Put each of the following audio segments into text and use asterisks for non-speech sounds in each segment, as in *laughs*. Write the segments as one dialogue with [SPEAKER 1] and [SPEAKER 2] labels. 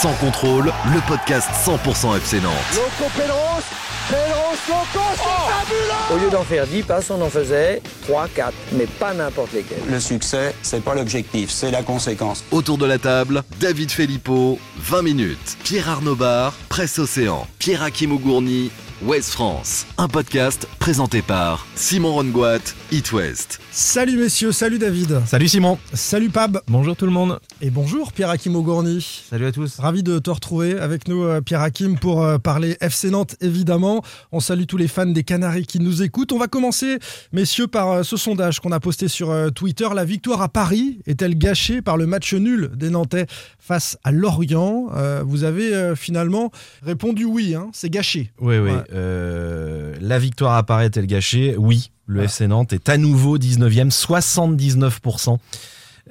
[SPEAKER 1] Sans contrôle, le podcast 100% FC Nantes.
[SPEAKER 2] Loco Pedros, Pedros, Loco, c'est fabuleux
[SPEAKER 3] Au lieu d'en faire 10 passes, on en faisait 3, 4, mais pas n'importe lesquels.
[SPEAKER 4] Le succès, c'est pas l'objectif, c'est la conséquence.
[SPEAKER 1] Autour de la table, David Filippo, 20 minutes. Pierre Arnaud Bar, Presse Océan. Pierre Hakim Ougourny, Ouest France. Un podcast présenté par Simon Rongoat, It West.
[SPEAKER 5] Salut messieurs, salut David.
[SPEAKER 6] Salut Simon.
[SPEAKER 5] Salut Pab.
[SPEAKER 6] Bonjour tout le monde.
[SPEAKER 5] Et bonjour Pierre Hakim Augourny.
[SPEAKER 6] Salut à tous.
[SPEAKER 5] Ravi de te retrouver avec nous euh, Pierre Hakim pour euh, parler FC Nantes évidemment. On salue tous les fans des Canaries qui nous écoutent. On va commencer messieurs par euh, ce sondage qu'on a posté sur Twitter. La victoire à Paris est-elle gâchée par le match nul des Nantais face à Lorient? Vous avez finalement répondu oui, hein, c'est gâché.
[SPEAKER 6] Oui, oui. La victoire est-elle gâchée Oui. Le FC Nantes est à nouveau 19e, 79%.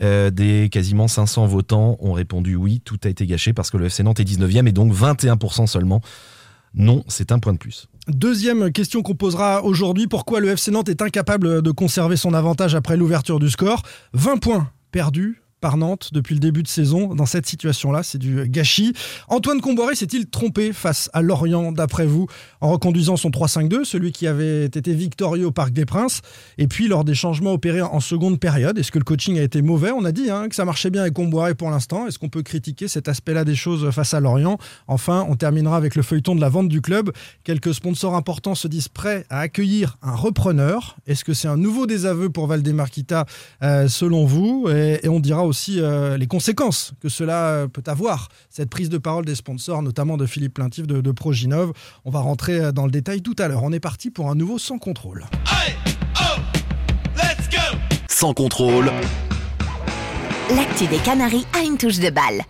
[SPEAKER 6] Euh, des quasiment 500 votants ont répondu oui, tout a été gâché parce que le FC Nantes est 19e et donc 21% seulement. Non, c'est un point de plus.
[SPEAKER 5] Deuxième question qu'on posera aujourd'hui, pourquoi le FC Nantes est incapable de conserver son avantage après l'ouverture du score? 20 points perdus par Nantes depuis le début de saison dans cette situation-là. C'est du gâchis. Antoine Comboiré s'est-il trompé face à Lorient, d'après vous, en reconduisant son 3-5-2, celui qui avait été victorieux au Parc des Princes, et puis lors des changements opérés en seconde période? Est-ce que le coaching a été mauvais? On a dit hein, que ça marchait bien avec Comboiré pour l'instant. Est-ce qu'on peut critiquer cet aspect-là des choses face à Lorient? Enfin, on terminera avec le feuilleton de la vente du club. Quelques sponsors importants se disent prêts à accueillir un repreneur. Est-ce que c'est un nouveau désaveu pour Valdemarquita, euh, selon vous? Et, et on dira aussi euh, les conséquences que cela euh, peut avoir, cette prise de parole des sponsors, notamment de Philippe Plaintif de, de Proginov. On va rentrer euh, dans le détail tout à l'heure. On est parti pour un nouveau sans contrôle.
[SPEAKER 1] Sans contrôle.
[SPEAKER 7] L'actu des Canaries a une touche de balle.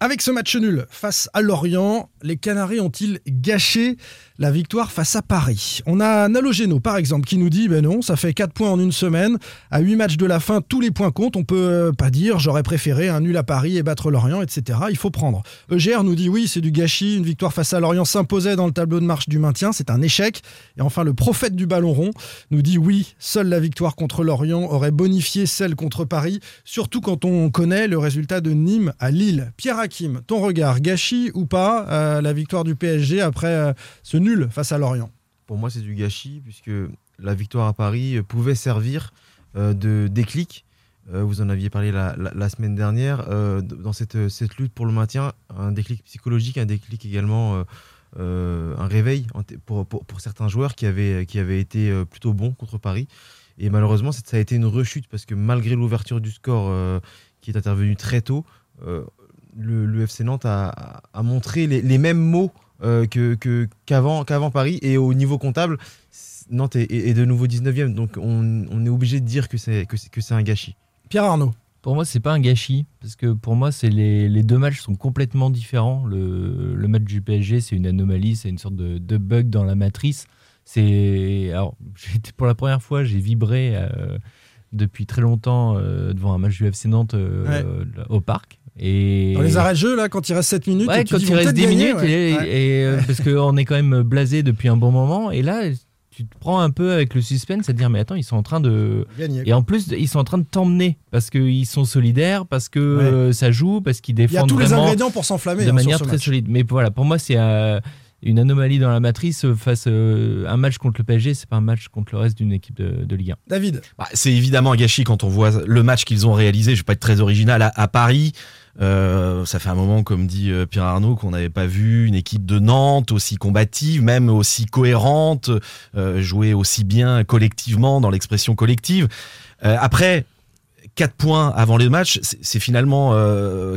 [SPEAKER 5] Avec ce match nul face à Lorient, les Canaries ont-ils gâché la victoire face à Paris On a Nalogeno par exemple qui nous dit ben non, ça fait 4 points en une semaine, à 8 matchs de la fin, tous les points comptent, on peut euh, pas dire j'aurais préféré un nul à Paris et battre Lorient, etc. Il faut prendre. EGR nous dit oui, c'est du gâchis, une victoire face à Lorient s'imposait dans le tableau de marche du maintien, c'est un échec. Et enfin le prophète du ballon rond nous dit oui, seule la victoire contre Lorient aurait bonifié celle contre Paris, surtout quand on connaît le résultat de Nîmes à Lille. Pierre Hakim, ton regard, gâchis ou pas euh, la victoire du PSG après euh, ce nul face à Lorient
[SPEAKER 8] Pour moi, c'est du gâchis, puisque la victoire à Paris euh, pouvait servir de déclic. vous en aviez parlé la, semaine dernière, dans cette, lutte pour le maintien, un déclic psychologique, un déclic également, un réveil pour, certains joueurs qui avaient, qui avaient été plutôt bons contre Paris. Et malheureusement, ça a été une rechute parce que malgré l'ouverture du score qui est intervenue très tôt, le, FC Nantes a, montré les, mêmes mots euh, qu'avant Paris. Et au niveau comptable, Nantes est, de nouveau 19e. Donc on, est obligé de dire que c'est un gâchis.
[SPEAKER 5] Pierre Arnaud
[SPEAKER 9] pour moi, c'est pas un gâchis, parce que pour moi, c'est les, deux matchs sont complètement différents. Le, match du PSG, c'est une anomalie, c'est une sorte de, bug dans la matrice. C'est alors, *laughs* pour la première fois, j'ai vibré euh, depuis très longtemps euh, devant un match du FC Nantes au parc.
[SPEAKER 5] Et... Dans les arrêts de jeu, là, quand il reste 7 minutes,
[SPEAKER 9] ouais, quand il reste 10 minutes, et, euh, parce qu'on est quand même blasé depuis un bon moment, et là, tu te prends un peu avec le suspense à dire mais attends ils sont en train de
[SPEAKER 5] Gagner,
[SPEAKER 9] et en plus ils sont en train de t'emmener parce qu'ils sont solidaires parce que euh, ça joue parce qu'ils défendent
[SPEAKER 5] il y a tous
[SPEAKER 9] les
[SPEAKER 5] ingrédients pour s'enflammer
[SPEAKER 9] de
[SPEAKER 5] hein,
[SPEAKER 9] manière très solide. Mais voilà pour moi c'est euh, une anomalie dans la matrice face à un match contre le PSG c'est pas un match contre le reste d'une équipe de, Ligue 1
[SPEAKER 5] David.
[SPEAKER 6] Bah, c'est évidemment un gâchis quand on voit le match qu'ils ont réalisé. Je vais pas être très original. À Paris euh, ça fait un moment, comme dit euh, Pierre Arnaud, qu'on n'avait pas vu une équipe de Nantes aussi combative, même aussi cohérente, euh, jouer aussi bien collectivement dans l'expression collective. après, 4 points avant les matchs, c'est finalement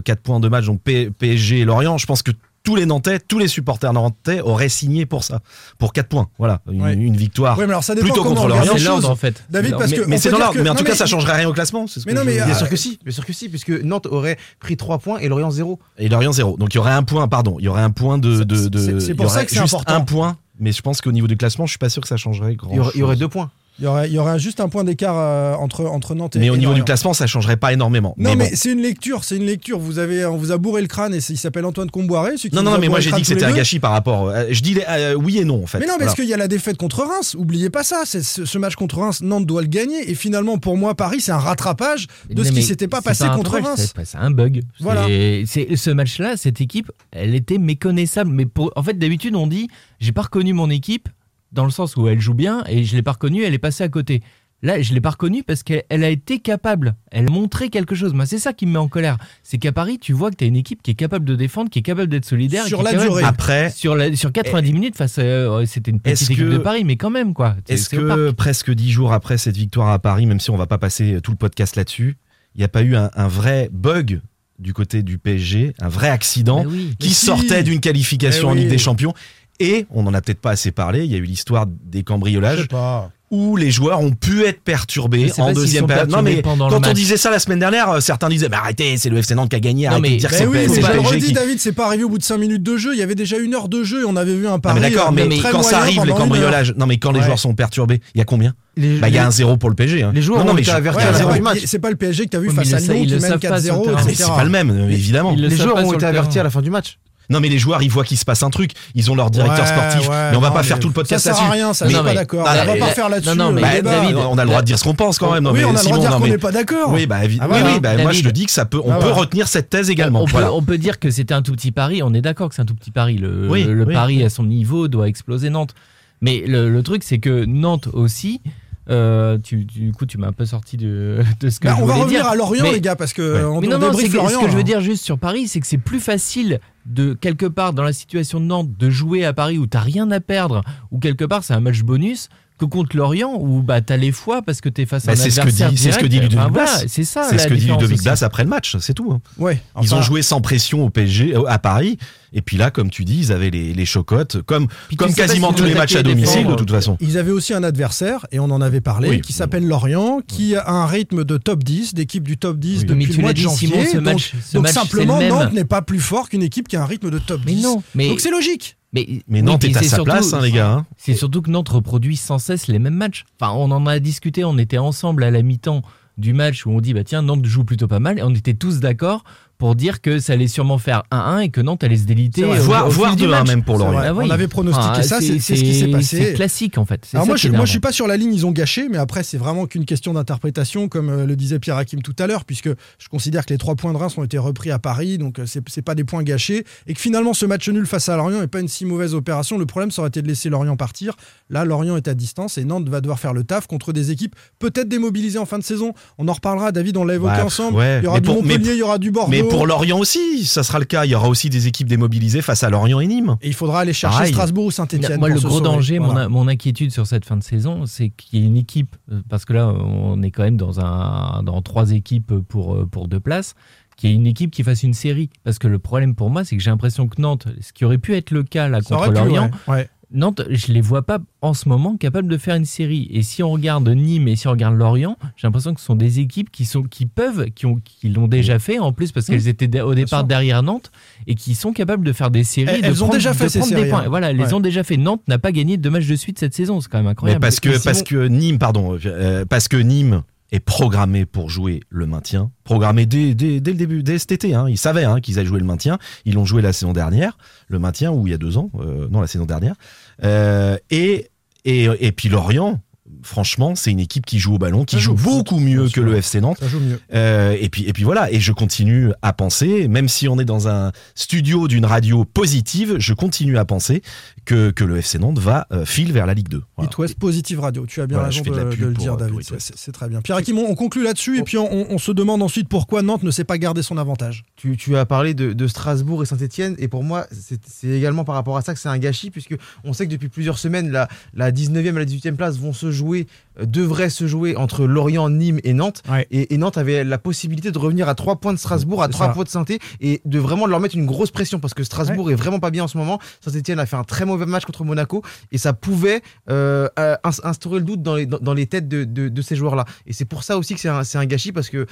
[SPEAKER 6] 4 points de match, donc PSG et Lorient. Je pense que tous les Nantais, tous les supporters nantais auraient signé pour ça, pour 4 points. Voilà, une,
[SPEAKER 5] Ouais.
[SPEAKER 6] une victoire.
[SPEAKER 5] Ouais, mais alors ça dépend
[SPEAKER 6] Plutôt contre l'Orient.
[SPEAKER 9] C'est l'ordre en fait.
[SPEAKER 5] David, parce
[SPEAKER 6] mais
[SPEAKER 5] que
[SPEAKER 6] mais c'est dans l'ordre.
[SPEAKER 5] que-
[SPEAKER 6] Mais en tout cas, ça changerait rien au classement. ce
[SPEAKER 5] Mais
[SPEAKER 6] que
[SPEAKER 5] non, mais, euh.
[SPEAKER 8] Bien sûr que si, bien sûr que si, puisque Nantes aurait pris 3 points et Lorient 0.
[SPEAKER 6] Et Lorient 0. Donc il y aurait un point, pardon, il y aurait un point de.
[SPEAKER 5] C'est-
[SPEAKER 6] de, de-
[SPEAKER 5] c'est- c'est
[SPEAKER 6] il y
[SPEAKER 5] pour ça que c'est
[SPEAKER 6] juste
[SPEAKER 5] important.
[SPEAKER 6] un point. Mais je pense qu'au niveau du classement, je suis pas sûr que ça changerait grand.
[SPEAKER 8] Il y aurait, il y aurait 2 points.
[SPEAKER 5] Il y aurait, il y aurait juste un point d'écart euh, entre, entre Nantes et
[SPEAKER 6] Mais au
[SPEAKER 5] et
[SPEAKER 6] niveau du classement, ça changerait pas énormément.
[SPEAKER 5] Non,
[SPEAKER 6] mais
[SPEAKER 5] mais,
[SPEAKER 6] bon.
[SPEAKER 5] c'est une lecture, c'est une lecture. Vous avez, on vous a bourré le crâne et c'est- il s'appelle Antoine Comboiré. celui qui
[SPEAKER 6] Non, non, non, mais moi j'ai dit que c'était un gâchis par rapport. euh, je dis euh, oui et non en fait.
[SPEAKER 5] Mais non, parce qu'il y a la défaite contre Reims. Oubliez pas ça. C'est ce, ce match contre Reims, Nantes doit le gagner. Et finalement, pour moi, Paris, c'est un rattrapage de ce qui s'était pas passé contre
[SPEAKER 9] problème,
[SPEAKER 5] Reims.
[SPEAKER 9] C'est c'est un bug.
[SPEAKER 5] Voilà.
[SPEAKER 9] C'est- c'est- ce match-là, cette équipe, elle était méconnaissable. Mais pour, en fait, d'habitude, on dit, j'ai pas reconnu mon équipe dans le sens où elle joue bien et je l'ai pas reconnue, elle est passée à côté. Là, je l'ai pas reconnue parce qu'elle elle a été capable. Elle montrait quelque chose. Moi, c'est ça qui me met en colère. C'est qu'à Paris, tu vois que tu as une équipe qui est capable de défendre, qui est capable d'être solidaire.
[SPEAKER 5] Sur la
[SPEAKER 9] capable-
[SPEAKER 5] durée.
[SPEAKER 6] Après,
[SPEAKER 9] Sur, la- sur 90 minutes, face à, euh, c'était une petite équipe
[SPEAKER 6] que-
[SPEAKER 9] de Paris, mais quand même, quoi.
[SPEAKER 6] Est-ce que presque dix jours après cette victoire à Paris, même si on va pas passer tout le podcast là-dessus, il n'y a pas eu un, un vrai bug du côté du PSG, un vrai accident
[SPEAKER 9] Bah oui.
[SPEAKER 6] qui
[SPEAKER 5] si.
[SPEAKER 6] sortait d'une qualification
[SPEAKER 5] Eh
[SPEAKER 6] en. Ligue des Champions Et on n'en a peut-être pas assez parlé. Il y a eu l'histoire des
[SPEAKER 5] Je
[SPEAKER 6] cambriolages
[SPEAKER 5] sais pas.
[SPEAKER 6] où les joueurs ont pu être perturbés en deuxième période. Non mais quand on disait ça la semaine dernière, euh, certains disaient mais arrêtez, c'est le FC Nantes qui a gagné.
[SPEAKER 9] Non,
[SPEAKER 6] arrêtez
[SPEAKER 9] mais-
[SPEAKER 6] de dire
[SPEAKER 5] Ben
[SPEAKER 6] c'est
[SPEAKER 5] oui,
[SPEAKER 6] le
[SPEAKER 5] redis, David, c'est pas arrivé au bout de 5 minutes de jeu. Il y avait déjà une heure de jeu et on avait vu un pari.
[SPEAKER 6] mais d'accord,
[SPEAKER 5] euh,
[SPEAKER 6] mais,
[SPEAKER 5] très
[SPEAKER 6] quand ça arrive les cambriolages, non mais quand les joueurs sont perturbés, il y a combien Bah il y a un zéro pour le PSG. hein.
[SPEAKER 8] les joueurs
[SPEAKER 6] non, mais
[SPEAKER 8] été
[SPEAKER 6] je-
[SPEAKER 8] avertis
[SPEAKER 5] Ouais,
[SPEAKER 8] à la
[SPEAKER 5] alors,
[SPEAKER 8] fin du
[SPEAKER 5] mais
[SPEAKER 8] match.
[SPEAKER 5] C'est pas le PSG que t'as vu face à Lyon qui
[SPEAKER 9] le
[SPEAKER 5] mène
[SPEAKER 9] savent pas sur le
[SPEAKER 5] 4-0,
[SPEAKER 9] terrain.
[SPEAKER 6] Mais
[SPEAKER 5] etc.
[SPEAKER 6] c'est pas le même, euh, évidemment.
[SPEAKER 8] Les joueurs ont été avertis à la fin du match.
[SPEAKER 6] Non mais les joueurs ils voient qu'il se passe un truc, ils ont leur directeur
[SPEAKER 5] Ouais,
[SPEAKER 6] sportif,
[SPEAKER 5] ouais,
[SPEAKER 6] mais on va
[SPEAKER 5] non,
[SPEAKER 6] pas faire tout le podcast
[SPEAKER 5] Ça sert à
[SPEAKER 6] là-dessus.
[SPEAKER 5] rien, ça,
[SPEAKER 6] Mais-
[SPEAKER 5] je suis pas d'accord. On va pas faire là-dessus.
[SPEAKER 9] non, non, mais
[SPEAKER 5] le
[SPEAKER 6] Bah.
[SPEAKER 9] David,
[SPEAKER 6] on a le droit de dire ce qu'on pense quand même. Non,
[SPEAKER 5] oui,
[SPEAKER 6] mais
[SPEAKER 5] on a le droit de dire qu'on n'est pas d'accord.
[SPEAKER 6] Oui, bah,
[SPEAKER 5] Ah,
[SPEAKER 6] oui,
[SPEAKER 5] voilà.
[SPEAKER 6] oui, bah, moi je le dis que ça peut, on
[SPEAKER 5] Ah,
[SPEAKER 6] peut
[SPEAKER 5] voilà.
[SPEAKER 6] retenir cette thèse également.
[SPEAKER 9] On, peut, on peut dire que c'était un tout petit pari. On est d'accord que c'est un tout petit pari. Le,
[SPEAKER 6] Oui,
[SPEAKER 9] le
[SPEAKER 6] oui,
[SPEAKER 9] pari
[SPEAKER 6] oui.
[SPEAKER 9] à son niveau doit exploser Nantes. Mais le, le truc, c'est que Nantes aussi. Euh, tu, tu- du coup, tu m'as un peu sorti de, *laughs* de ce que
[SPEAKER 5] Bah,
[SPEAKER 9] je
[SPEAKER 5] on va revenir
[SPEAKER 9] dire.
[SPEAKER 5] à Lorient,
[SPEAKER 9] Mais-
[SPEAKER 5] les gars, parce que
[SPEAKER 6] Ouais.
[SPEAKER 5] on
[SPEAKER 9] Mais
[SPEAKER 5] on
[SPEAKER 9] non, non,
[SPEAKER 5] débriefe
[SPEAKER 9] que- ce que je veux
[SPEAKER 5] là.
[SPEAKER 9] dire juste sur Paris, c'est que c'est plus facile de quelque part dans la situation de Nantes de jouer à Paris où t'as rien à perdre, ou quelque part c'est un match bonus, que contre Lorient où bah t'as les fois parce que t'es face à
[SPEAKER 6] Bah,
[SPEAKER 9] un
[SPEAKER 6] c'est ce que
[SPEAKER 9] adversaire
[SPEAKER 6] c'est ce que dit. Ludovic Blas.
[SPEAKER 9] voilà, c'est ça.
[SPEAKER 6] C'est
[SPEAKER 9] la
[SPEAKER 6] ce que dit Ludovic. Blas après le match, c'est tout. hein.
[SPEAKER 5] Ouais,
[SPEAKER 6] Ils ont joué sans pression au PSG, euh, à Paris, et puis là, comme tu dis, ils avaient les, les chocottes, comme, comme quasiment tous les matchs à domicile de toute façon.
[SPEAKER 5] Ils avaient aussi un adversaire, et on en avait parlé,
[SPEAKER 6] Oui.
[SPEAKER 5] qui s'appelle Lorient, qui a un rythme de top 10, d'équipe du top 10
[SPEAKER 6] Oui.
[SPEAKER 5] depuis le mois de janvier.
[SPEAKER 9] Simon, ce
[SPEAKER 5] donc
[SPEAKER 9] match, ce
[SPEAKER 5] donc
[SPEAKER 9] match, c'est
[SPEAKER 5] simplement. Nantes n'est pas plus fort qu'une équipe qui a un rythme de top
[SPEAKER 9] Mais
[SPEAKER 5] 10.
[SPEAKER 9] non, mais
[SPEAKER 5] Donc c'est logique.
[SPEAKER 9] Mais,
[SPEAKER 6] Mais
[SPEAKER 9] oui,
[SPEAKER 6] Nantes
[SPEAKER 9] mais
[SPEAKER 6] est à
[SPEAKER 9] c'est
[SPEAKER 6] sa
[SPEAKER 9] surtout-
[SPEAKER 6] place, hein, les gars. hein.
[SPEAKER 9] C'est surtout que Nantes reproduit sans cesse les mêmes matchs. Enfin, on en a discuté, on était ensemble à la mi-temps du match où on dit bah tiens Nantes joue plutôt pas mal et on était tous d'accord pour dire que ça allait sûrement faire 1-1 et que Nantes allait se déliter au-
[SPEAKER 6] Voire,
[SPEAKER 9] au fil
[SPEAKER 6] voire
[SPEAKER 9] du
[SPEAKER 6] 2-1
[SPEAKER 9] match.
[SPEAKER 6] même pour Lorient.
[SPEAKER 9] Ah oui.
[SPEAKER 5] On avait pronostiqué ça, c'est c'est ce qui s'est passé.
[SPEAKER 9] C'est classique en fait. C'est
[SPEAKER 5] Alors moi, je, moi, je suis pas sur la ligne, ils ont gâché, mais après, c'est vraiment qu'une question d'interprétation, comme euh, le disait Pierre Hakim tout à l'heure, puisque je considère que les trois points de Reims ont été repris à Paris, donc euh, c'est c'est pas des points gâchés, et que finalement, ce match nul face à Lorient n'est pas une si mauvaise opération. Le problème, ça aurait été de laisser Lorient partir. Là, Lorient est à distance et Nantes va devoir faire le taf contre des équipes peut-être démobilisées en fin de saison. On en reparlera, David, on l'a évoqué
[SPEAKER 6] Bah,
[SPEAKER 5] ensemble.
[SPEAKER 6] ouais.
[SPEAKER 5] Il y aura
[SPEAKER 6] Mais
[SPEAKER 5] du
[SPEAKER 6] pour- mais-
[SPEAKER 5] Montpellier, il y aura du Bordeaux.
[SPEAKER 6] Mais pour Lorient aussi, ça sera le cas. Il y aura aussi des équipes démobilisées face à Lorient et Nîmes.
[SPEAKER 5] Et il faudra aller chercher
[SPEAKER 6] Pareil.
[SPEAKER 5] Strasbourg ou Saint-Etienne.
[SPEAKER 9] Moi, le gros danger, mon, inquiétude sur cette fin de saison, c'est qu'il y ait une équipe, euh, parce que là, on est quand même dans, un, dans trois équipes pour, euh, pour deux places, qu'il y ait une équipe qui fasse une série. Parce que le problème pour moi, c'est que j'ai l'impression que Nantes, ce qui aurait pu être le cas là contre
[SPEAKER 5] pu,
[SPEAKER 9] Lorient,
[SPEAKER 5] ouais. Ouais.
[SPEAKER 9] Nantes, je les vois pas en ce moment capables de faire une série. Et si on regarde Nîmes et si on regarde Lorient, j'ai l'impression que ce sont des équipes qui sont qui peuvent, qui ont, qui l'ont déjà fait en plus parce qu'elles étaient au départ derrière Nantes et qui sont capables de faire des séries.
[SPEAKER 5] Elles-
[SPEAKER 9] de
[SPEAKER 5] elles ont
[SPEAKER 9] prendre-
[SPEAKER 5] déjà fait
[SPEAKER 9] de
[SPEAKER 5] ces
[SPEAKER 9] prendre des
[SPEAKER 5] séries,
[SPEAKER 9] points.
[SPEAKER 5] hein.
[SPEAKER 9] Voilà, elles
[SPEAKER 5] Ouais.
[SPEAKER 9] les ont déjà fait. Nantes n'a pas gagné deux matchs de suite cette saison. C'est quand même
[SPEAKER 6] Mais
[SPEAKER 9] incroyable.
[SPEAKER 6] parce que,
[SPEAKER 9] Et
[SPEAKER 6] parce que Nîmes, pardon, euh, parce que Nîmes est programmé pour jouer le maintien, programmé dès, dès, dès le début, dès cet été. Hein. Ils savaient hein, qu'ils allaient jouer le maintien. Ils l'ont joué la saison dernière, le maintien, ou il y a deux ans, euh, non, la saison dernière. Euh, et, et, et puis Lorient, franchement, c'est une équipe qui joue au ballon, qui joue beaucoup mieux que le FC Nantes.
[SPEAKER 5] Ça joue mieux.
[SPEAKER 6] Euh, et puis et puis voilà et je continue à penser même si on est dans un studio d'une radio positive je continue à penser que, que le FC Nantes va euh, file vers la Ligue 2. Voilà.
[SPEAKER 5] It West Positive Radio. Tu as bien
[SPEAKER 6] Voilà,
[SPEAKER 5] raison de, le
[SPEAKER 6] pour,
[SPEAKER 5] dire,
[SPEAKER 6] euh,
[SPEAKER 5] David. C'est- très bien. Pierre Hakim, on, on conclut là-dessus et puis on, on- on se demande ensuite pourquoi Nantes ne sait pas garder son avantage.
[SPEAKER 8] Tu, tu as parlé de, de Strasbourg et Saint-Etienne, et pour moi, c'est c'est également par rapport à ça que c'est un gâchis, puisque on sait que depuis plusieurs semaines, la, la 19e et la 18e place vont se jouer, devraient se jouer entre Lorient, Nîmes et Nantes.
[SPEAKER 5] Ouais.
[SPEAKER 8] Et, et Nantes avait la possibilité de revenir à 3 points de Strasbourg, à
[SPEAKER 5] C'est
[SPEAKER 8] 3
[SPEAKER 5] ça.
[SPEAKER 8] points de saint et de vraiment leur mettre une grosse pression, parce que Strasbourg est vraiment pas bien en ce moment. Saint-Etienne a fait un très mauvais match contre Monaco, et ça pouvait euh, euh, ins- instaurer le doute dans les, dans, dans les têtes de, de- de ces joueurs-là. Et c'est pour ça aussi que c'est un, c'est un gâchis, parce que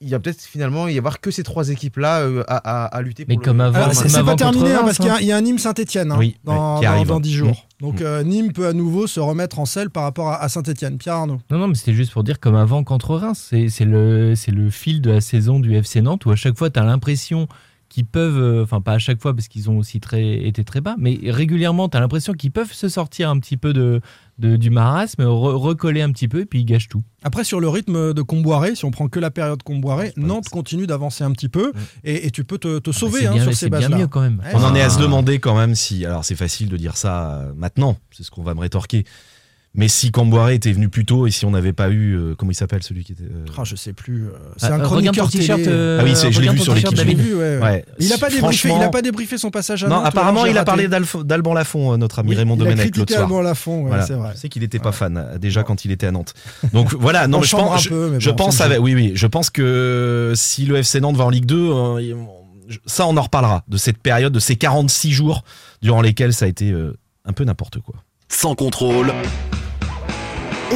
[SPEAKER 8] il y a peut-être finalement y avoir que ces trois équipes-là euh, à, à- à lutter
[SPEAKER 9] Mais
[SPEAKER 8] pour
[SPEAKER 9] comme
[SPEAKER 8] le-
[SPEAKER 9] avant, comme
[SPEAKER 5] c'est pas terminé hein, parce qu'il y a-
[SPEAKER 9] hein.
[SPEAKER 5] il y, a un Nîmes Saint-Etienne
[SPEAKER 6] Oui,
[SPEAKER 5] dans,
[SPEAKER 6] ouais, qui
[SPEAKER 5] dans-
[SPEAKER 6] arrive.
[SPEAKER 5] dans 10 jours.
[SPEAKER 6] Mm.
[SPEAKER 5] Donc euh, Nîmes peut à nouveau se remettre en selle par rapport à, Saint-Etienne. Pierre Arnaud.
[SPEAKER 9] Non, non, mais c'était juste pour dire comme avant contre Reims. C'est le, c'est le fil de la saison du FC Nantes où à chaque fois, tu as l'impression qu'ils peuvent, euh, enfin pas à chaque fois parce qu'ils ont aussi très, été très bas, mais régulièrement, tu as l'impression qu'ils peuvent se sortir un petit peu de, de- du marasme, re- recoller un petit peu et puis ils gâchent tout.
[SPEAKER 5] Après, sur le rythme de Comboiré, si on prend que la période Comboiré,
[SPEAKER 6] pas
[SPEAKER 5] Nantes continue d'avancer un petit peu et, et tu peux te, te sauver
[SPEAKER 9] c'est
[SPEAKER 5] hein,
[SPEAKER 9] bien,
[SPEAKER 5] sur
[SPEAKER 9] c'est
[SPEAKER 5] ces
[SPEAKER 9] bien
[SPEAKER 5] bases-là.
[SPEAKER 9] mieux quand même.
[SPEAKER 5] Ouais,
[SPEAKER 6] On en est à se
[SPEAKER 9] Ah.
[SPEAKER 6] demander quand même si. Alors c'est facile de dire ça euh, maintenant, c'est ce qu'on va me rétorquer. Mais si Camboiré était venu plus tôt et si on n'avait pas eu. euh, comment il s'appelle celui qui était. euh,
[SPEAKER 5] Ah, je sais plus. euh, C'est
[SPEAKER 9] Ah,
[SPEAKER 5] un
[SPEAKER 9] euh,
[SPEAKER 5] chroniqueur
[SPEAKER 9] t-shirt, euh,
[SPEAKER 6] Ah oui, c'est- je l'ai vu sur
[SPEAKER 9] t-shirt,
[SPEAKER 6] l'équipe,
[SPEAKER 5] ouais, ouais. Il a pas débriefé,
[SPEAKER 6] Franchement-
[SPEAKER 5] il a pas débriefé son passage à
[SPEAKER 6] Non,
[SPEAKER 5] Nantes, ou
[SPEAKER 6] apparemment, il a
[SPEAKER 5] raté.
[SPEAKER 6] parlé d'Alban Lafont, notre ami
[SPEAKER 5] Oui,
[SPEAKER 6] Raymond
[SPEAKER 5] il a
[SPEAKER 6] Domenech l'autre soir.
[SPEAKER 5] Alban Lafont, ouais,
[SPEAKER 6] Voilà.
[SPEAKER 5] c'est vrai.
[SPEAKER 6] Je sais qu'il n'était pas fan déjà quand il était à Nantes. Donc *laughs* voilà, non, mais je pense, je pense
[SPEAKER 5] c'est
[SPEAKER 6] oui, oui, je pense que si le FC Nantes va en Ligue 2, euh, il- ça on en reparlera de cette période, de ces 46 jours durant lesquels ça a été un peu n'importe quoi.
[SPEAKER 1] Sans contrôle,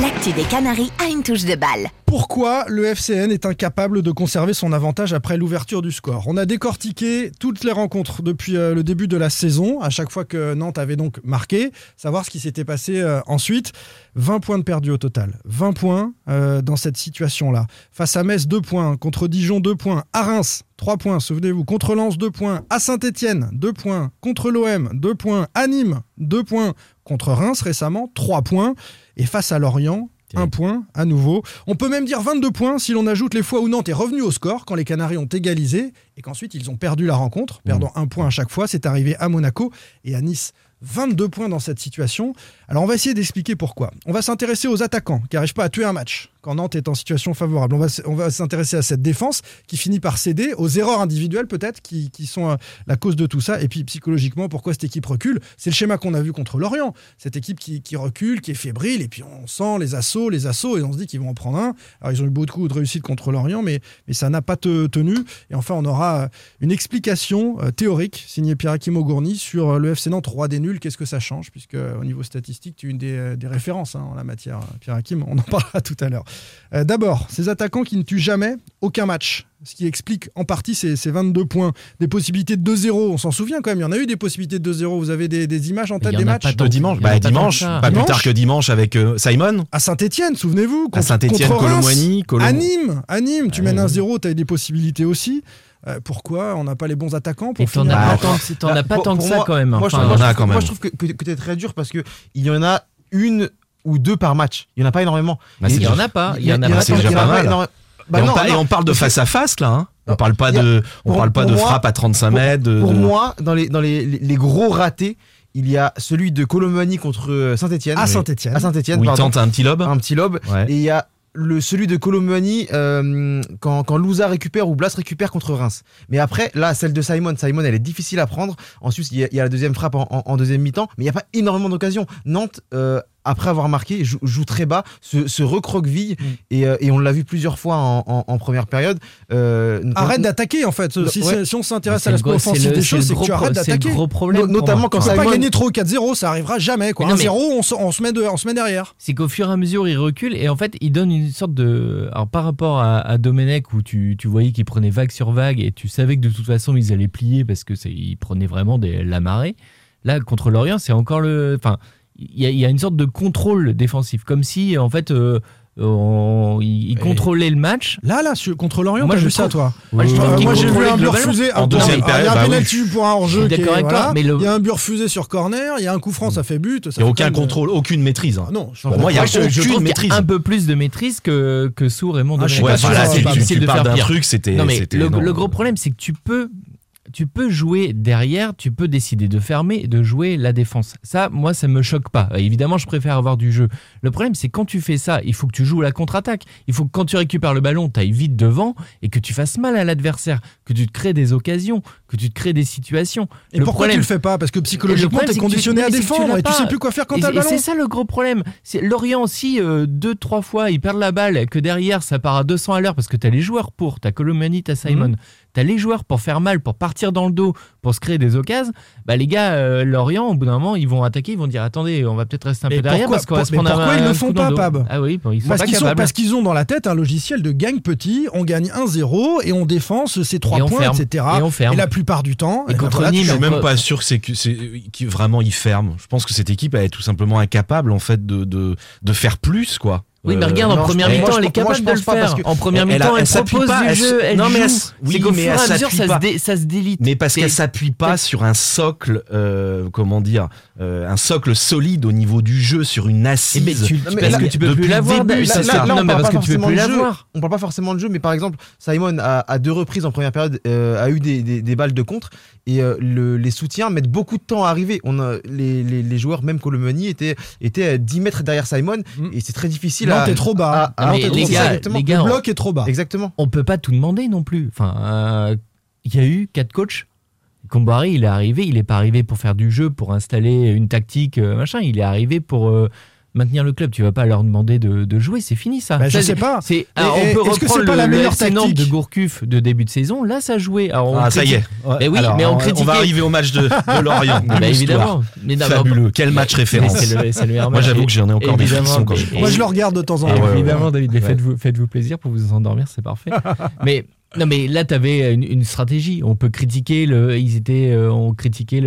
[SPEAKER 7] L'actu des Canaries a une touche de balle.
[SPEAKER 5] Pourquoi le FCN est incapable de conserver son avantage après l'ouverture du score? On a décortiqué toutes les rencontres depuis euh, le début de la saison, à chaque fois que Nantes avait donc marqué, savoir ce qui s'était passé euh, ensuite. 20 points de perdus au total. 20 points euh, dans cette situation-là. Face à Metz, 2 points. Contre Dijon, 2 points. À Reims, 3 points, souvenez-vous. Contre Lens, 2 points. À Saint-Etienne, 2 points. Contre l'OM, 2 points. À Nîmes, 2 points. Contre Reims récemment, 3 points. Et face à Lorient, un point à nouveau. On peut même dire 22 points si l'on ajoute les fois où Nantes est revenu au score, quand les Canaries ont égalisé et qu'ensuite ils ont perdu la rencontre, perdant un point à chaque fois. C'est arrivé à Monaco et à Nice. 22 points dans cette situation. Alors on va essayer d'expliquer pourquoi. On va s'intéresser aux attaquants qui n'arrivent pas à tuer un match quand Nantes est en situation favorable. On va, s'intéresser à cette défense qui finit par céder, aux erreurs individuelles peut-être qui, qui sont euh, la cause de tout ça. Et puis psychologiquement, pourquoi cette équipe recule? C'est le schéma qu'on a vu contre Lorient. Cette équipe qui, qui recule, qui est fébrile, et puis on sent les assauts, les assauts, et on se dit qu'ils vont en prendre un. Alors ils ont eu beaucoup de réussite contre Lorient, mais, mais ça n'a pas te- tenu. Et enfin, on aura euh, une explication euh, théorique signée Pierre-Hakim Augourny sur euh, le FC Nantes roi des nuls. Qu'est-ce que ça change Puisque au niveau statistique, tu es une des, euh, des références hein, en la matière, euh, Pierre-Hakim. On en parlera tout à l'heure. Euh, D'abord, ces attaquants qui ne tuent jamais aucun match. Ce qui explique en partie ces, ces 22 points. Des possibilités de 2-0, on s'en souvient quand même. Il y en a eu des possibilités de 2-0. Vous avez des, des images en tête
[SPEAKER 9] y en
[SPEAKER 5] des
[SPEAKER 9] a
[SPEAKER 5] matchs
[SPEAKER 9] pas
[SPEAKER 6] De dimanche, bah,
[SPEAKER 9] pas
[SPEAKER 6] dimanche, pas plus tard que dimanche avec euh, Simon.
[SPEAKER 5] À Saint-Etienne, souvenez-vous.
[SPEAKER 6] À Saint-Etienne,
[SPEAKER 5] contre Reims.
[SPEAKER 6] Colomboigny, Colom-
[SPEAKER 5] À Nîmes, à Nîmes, tu mènes un
[SPEAKER 6] ouais.
[SPEAKER 5] 0, tu as eu des possibilités aussi. Euh, pourquoi on n'a pas les bons attaquants pour
[SPEAKER 9] Et t'en
[SPEAKER 5] finir
[SPEAKER 9] as
[SPEAKER 6] Bah,
[SPEAKER 9] pas tant, t'en as pas
[SPEAKER 8] pour-
[SPEAKER 9] tant que ça
[SPEAKER 8] moi-
[SPEAKER 9] quand même.
[SPEAKER 8] Moi, je,
[SPEAKER 9] Enfin,
[SPEAKER 8] moi,
[SPEAKER 6] on
[SPEAKER 8] je
[SPEAKER 6] a
[SPEAKER 8] trouve-
[SPEAKER 6] quand
[SPEAKER 8] moi,
[SPEAKER 6] même.
[SPEAKER 8] je trouve que, que, que t'es très dur parce qu'il y en a une ou deux par match. Il n'y en a pas énormément.
[SPEAKER 6] Bah,
[SPEAKER 9] il y en a pas. Il y en a
[SPEAKER 8] il
[SPEAKER 9] pas
[SPEAKER 6] c'est déjà
[SPEAKER 9] que
[SPEAKER 8] il y en
[SPEAKER 6] pas mal.
[SPEAKER 8] Bah
[SPEAKER 6] et, on
[SPEAKER 8] non,
[SPEAKER 6] par- et
[SPEAKER 8] non,
[SPEAKER 6] on parle de
[SPEAKER 8] que *laughs*
[SPEAKER 6] face à face là. Hein on parle pas
[SPEAKER 8] il a-
[SPEAKER 6] de, on
[SPEAKER 8] pour-
[SPEAKER 6] parle pas de
[SPEAKER 8] moi-
[SPEAKER 6] frappe à 35
[SPEAKER 8] pour-
[SPEAKER 6] mètres. de-
[SPEAKER 8] Pour
[SPEAKER 6] de-
[SPEAKER 8] moi, dans les, dans les, les, les gros ratés, il y a celui de Colomani contre Saint-Etienne.
[SPEAKER 5] à Saint-Etienne.
[SPEAKER 8] À Saint-Etienne,
[SPEAKER 6] où il tente un petit lobe.
[SPEAKER 8] un petit lobe.
[SPEAKER 6] Ouais.
[SPEAKER 8] Et il y a le, celui de Colomani euh, quand, quand Louza récupère ou Blas récupère contre Reims. Mais après, là, celle de Simon, Simon, elle est difficile à prendre. Ensuite, il y a, la deuxième frappe en deuxième mi-temps, mais il n'y a pas énormément d'occasions. Nantes, euh, après avoir marqué, joue, joue très bas, se, se recroqueville,
[SPEAKER 5] Mm.
[SPEAKER 8] et, euh, et on l'a vu plusieurs fois en, en- en première période. Euh,
[SPEAKER 5] Arrête d'attaquer en fait. Si,
[SPEAKER 8] Ouais.
[SPEAKER 5] si on s'intéresse à l'aspect offensif des choses, c'est que
[SPEAKER 9] gros
[SPEAKER 5] tu arrêtes d'attaquer.
[SPEAKER 9] gros problème.
[SPEAKER 8] No- notamment quand
[SPEAKER 5] On peut pas gagner trop 4-0, ça arrivera jamais. Quoi.
[SPEAKER 9] Mais non, mais-
[SPEAKER 5] 1-0, on, se- on se met de- on se met derrière.
[SPEAKER 9] c'est qu'au fur et à mesure, il recule et en fait, il donne une sorte de. Alors, par rapport à, à Domenech, où tu, tu voyais qu'il prenait vague sur vague et tu savais que de toute façon, ils allaient plier parce il prenait vraiment des, la marée. Là, contre Lorient, c'est encore le. Enfin, il y, a- il y a une sorte de contrôle défensif, comme si, en fait, euh, on- il, contrôlait le match.
[SPEAKER 5] Là, là, sur- contre Lorient,
[SPEAKER 9] Moi, je
[SPEAKER 5] vu ça, toi
[SPEAKER 9] je
[SPEAKER 5] Euh,
[SPEAKER 9] qu'il
[SPEAKER 5] moi j'ai vu un but refusé.
[SPEAKER 6] En deuxième
[SPEAKER 5] il y a
[SPEAKER 6] période,
[SPEAKER 5] un
[SPEAKER 6] bah oui.
[SPEAKER 5] penalty pour un hors-jeu. voilà.
[SPEAKER 9] le-
[SPEAKER 5] Il y a un but refusé sur corner, il y a un coup franc, ça fait but. ça
[SPEAKER 6] Il n'y a aucun contrôle, aucune maîtrise. hein.
[SPEAKER 5] Ah non, je
[SPEAKER 6] Pour moi, il y a
[SPEAKER 9] je, je
[SPEAKER 6] aucune maîtrise.
[SPEAKER 9] a un peu plus de maîtrise que, que sous Raymond
[SPEAKER 5] Ah,
[SPEAKER 9] Domenech.
[SPEAKER 6] Ouais, enfin,
[SPEAKER 5] c'est
[SPEAKER 9] difficile de faire
[SPEAKER 6] d'un truc, c'était.
[SPEAKER 9] Le gros problème c'est que tu peux tu peux jouer derrière, tu peux décider de fermer et de jouer la défense. Ça, moi, ça me choque pas. Évidemment, je préfère avoir du jeu. Le problème, c'est quand tu fais ça, il faut que tu joues la contre-attaque. Il faut que quand tu récupères le ballon, tu ailles vite devant et que tu fasses mal à l'adversaire, que tu te crées des occasions, que tu te crées des situations.
[SPEAKER 5] Et pourquoi tu le fais pas? Parce que psychologiquement, tu es conditionné à défendre et tu sais plus quoi faire quand t'as le ballon.
[SPEAKER 9] C'est ça le gros problème. C'est Lorient, si euh, deux, trois fois ils perdent la balle, que derrière ça part à 200 à l'heure parce que tu as les joueurs pour, tu as Colomani, tu as Simon. Mhm t'as les joueurs pour faire mal, pour partir dans le dos, pour se créer des occasions, bah les gars, euh, Lorient, au bout d'un moment, ils vont attaquer, ils vont dire attendez, on va peut-être rester un peu derrière parce qu'on va se prendre
[SPEAKER 5] Pourquoi ils ne le font pas, Pab
[SPEAKER 9] Ah oui, ils sont
[SPEAKER 5] parce
[SPEAKER 9] pas
[SPEAKER 5] qu'ils parce qu'ils ont dans la tête un logiciel de gagne petit, on gagne 1-0 et on défense ces 3
[SPEAKER 9] Et on
[SPEAKER 5] points,
[SPEAKER 9] ferme.
[SPEAKER 5] etc.
[SPEAKER 9] Et on ferme.
[SPEAKER 5] la plupart du temps,
[SPEAKER 9] Et
[SPEAKER 5] eh ben
[SPEAKER 9] contre Nîmes,
[SPEAKER 6] Je suis même pas sûr que c'est que c'est qui vraiment il ferme. Je pense que cette équipe elle est tout simplement incapable en fait de de, de faire plus quoi.
[SPEAKER 9] Oui, mais
[SPEAKER 6] Euh,
[SPEAKER 9] regarde, en
[SPEAKER 8] non,
[SPEAKER 9] première mi-temps, elle est capable de le faire. En première
[SPEAKER 6] elle-
[SPEAKER 9] mi-temps,
[SPEAKER 6] elle
[SPEAKER 9] propose
[SPEAKER 6] pas,
[SPEAKER 9] du
[SPEAKER 6] elle-
[SPEAKER 9] jeu, elle
[SPEAKER 6] non, mais elle
[SPEAKER 9] joue. C'est qu'au
[SPEAKER 6] mais
[SPEAKER 9] fur et
[SPEAKER 6] elle
[SPEAKER 9] à mesure,
[SPEAKER 6] s'appuie
[SPEAKER 9] ça
[SPEAKER 6] pas.
[SPEAKER 9] se, dé- ça se délite.
[SPEAKER 6] Mais parce qu'elle s'appuie pas sur un socle, euh, comment dire, euh, un socle solide au niveau du jeu, sur une
[SPEAKER 9] Eh
[SPEAKER 6] assise.
[SPEAKER 9] tu,
[SPEAKER 8] Non, mais
[SPEAKER 9] parce
[SPEAKER 8] là,
[SPEAKER 9] que tu peux
[SPEAKER 6] depuis
[SPEAKER 9] plus
[SPEAKER 6] le
[SPEAKER 9] l'avoir.
[SPEAKER 6] début,
[SPEAKER 9] ça,
[SPEAKER 6] c'est
[SPEAKER 9] ça.
[SPEAKER 6] ça.
[SPEAKER 9] Non,
[SPEAKER 8] on
[SPEAKER 9] mais
[SPEAKER 8] parle
[SPEAKER 9] parce
[SPEAKER 8] pas
[SPEAKER 9] que tu peux
[SPEAKER 8] forcément
[SPEAKER 9] plus
[SPEAKER 8] de jeu.
[SPEAKER 9] l'avoir.
[SPEAKER 8] On parle pas forcément de jeu, mais par exemple, Simon a, à deux reprises en première période euh, a eu des, balles de contre et euh, le- les soutiens mettent beaucoup de temps à arriver. On a, les, joueurs, même Colomani, étaient, étaient à 10 mètres derrière Simon
[SPEAKER 5] Mm.
[SPEAKER 8] et c'est très difficile
[SPEAKER 5] Non, t'es trop bas.
[SPEAKER 8] à- à-
[SPEAKER 9] Mais
[SPEAKER 5] Non, t'es
[SPEAKER 9] les
[SPEAKER 5] trop
[SPEAKER 9] gars,
[SPEAKER 5] bas.
[SPEAKER 8] exactement.
[SPEAKER 9] les gars,
[SPEAKER 5] le
[SPEAKER 9] on-
[SPEAKER 5] bloc est trop bas.
[SPEAKER 8] Exactement.
[SPEAKER 9] on peut pas tout demander non plus. Enfin, euh, il y a eu quatre coachs. Combaré, il est arrivé, il est pas arrivé pour faire du jeu, pour installer une tactique, euh, machin. Il est arrivé pour euh, maintenir le club. Tu vas pas leur demander de, de jouer, c'est fini ça.
[SPEAKER 5] Bah, je sais pas.
[SPEAKER 9] C'est, alors,
[SPEAKER 5] et
[SPEAKER 9] on peut reprendre
[SPEAKER 5] c'est pas
[SPEAKER 9] le,
[SPEAKER 5] la
[SPEAKER 9] le
[SPEAKER 5] meilleure
[SPEAKER 9] FC Nantes de
[SPEAKER 5] tactique
[SPEAKER 9] Gourcuff de début de saison. Là, ça jouait. Alors, on
[SPEAKER 6] Ah, ça y est.
[SPEAKER 9] Mais oui,
[SPEAKER 6] Alors,
[SPEAKER 9] mais on
[SPEAKER 6] on,
[SPEAKER 9] critiquait-
[SPEAKER 6] va arriver au match de, de Lorient. *laughs*
[SPEAKER 9] Bah, évidemment. Mais on-
[SPEAKER 6] Fabuleux. Quel match référence.
[SPEAKER 9] C'est le, c'est le meilleur
[SPEAKER 6] Moi, j'avoue que j'en ai encore des frissons quand je.
[SPEAKER 5] Moi, je le regarde de temps en temps.
[SPEAKER 9] évidemment. David, mais
[SPEAKER 6] Ouais.
[SPEAKER 9] faites-vous, faites-vous plaisir pour vous endormir, c'est parfait. *laughs* mais non, mais là, tu avais une, stratégie. On peut critiquer le, ils étaient, euh, on critiquait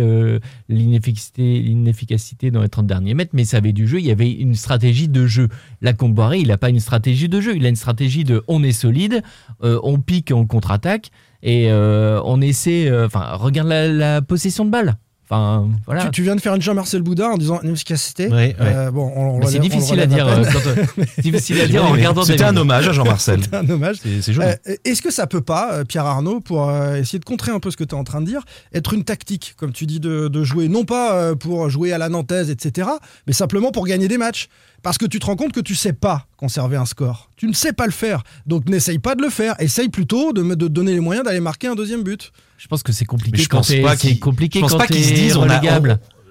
[SPEAKER 9] l'inefficacité, l'inefficacité dans les 30 derniers mètres, mais ça avait du jeu. Il y avait une stratégie de jeu. La Comboiré, il n'a pas une stratégie de jeu. Il a une stratégie de, on est solide, euh, on pique, on contre-attaque et euh, on essaie. euh, Enfin, regarde la, la possession de balle. Enfin, voilà.
[SPEAKER 5] Tu, tu viens de faire une Jean-Marcel Boudin en disant une efficacité.
[SPEAKER 6] Ouais, ouais.
[SPEAKER 5] Euh, bon, on, on
[SPEAKER 9] Mais c'est difficile à dire.
[SPEAKER 5] peine.
[SPEAKER 9] euh, quand, euh, c'est *laughs* difficile à dire en
[SPEAKER 6] Oui,
[SPEAKER 9] regardant
[SPEAKER 6] C'était un hommage à Jean-Marcel.
[SPEAKER 5] C'est un hommage.
[SPEAKER 6] C'est joli.
[SPEAKER 5] Euh, Est-ce que ça peut pas, Pierre Arnaud, pour euh, essayer de contrer un peu ce que tu es en train de dire, être une tactique, comme tu dis, de, de jouer, non pas euh, pour jouer à la nantaise, etc., mais simplement pour gagner des matchs? Parce que tu te rends compte que tu sais pas conserver un score. Tu ne sais pas le faire. Donc n'essaye pas de le faire. Essaye plutôt de de te donner les moyens d'aller marquer un deuxième but.
[SPEAKER 9] Je pense que c'est compliqué.
[SPEAKER 6] Mais je
[SPEAKER 9] quand
[SPEAKER 6] pense pas
[SPEAKER 9] c'est
[SPEAKER 6] qu'ils-
[SPEAKER 9] compliqué
[SPEAKER 6] je pense
[SPEAKER 9] quand
[SPEAKER 6] pas qu'ils se disent on a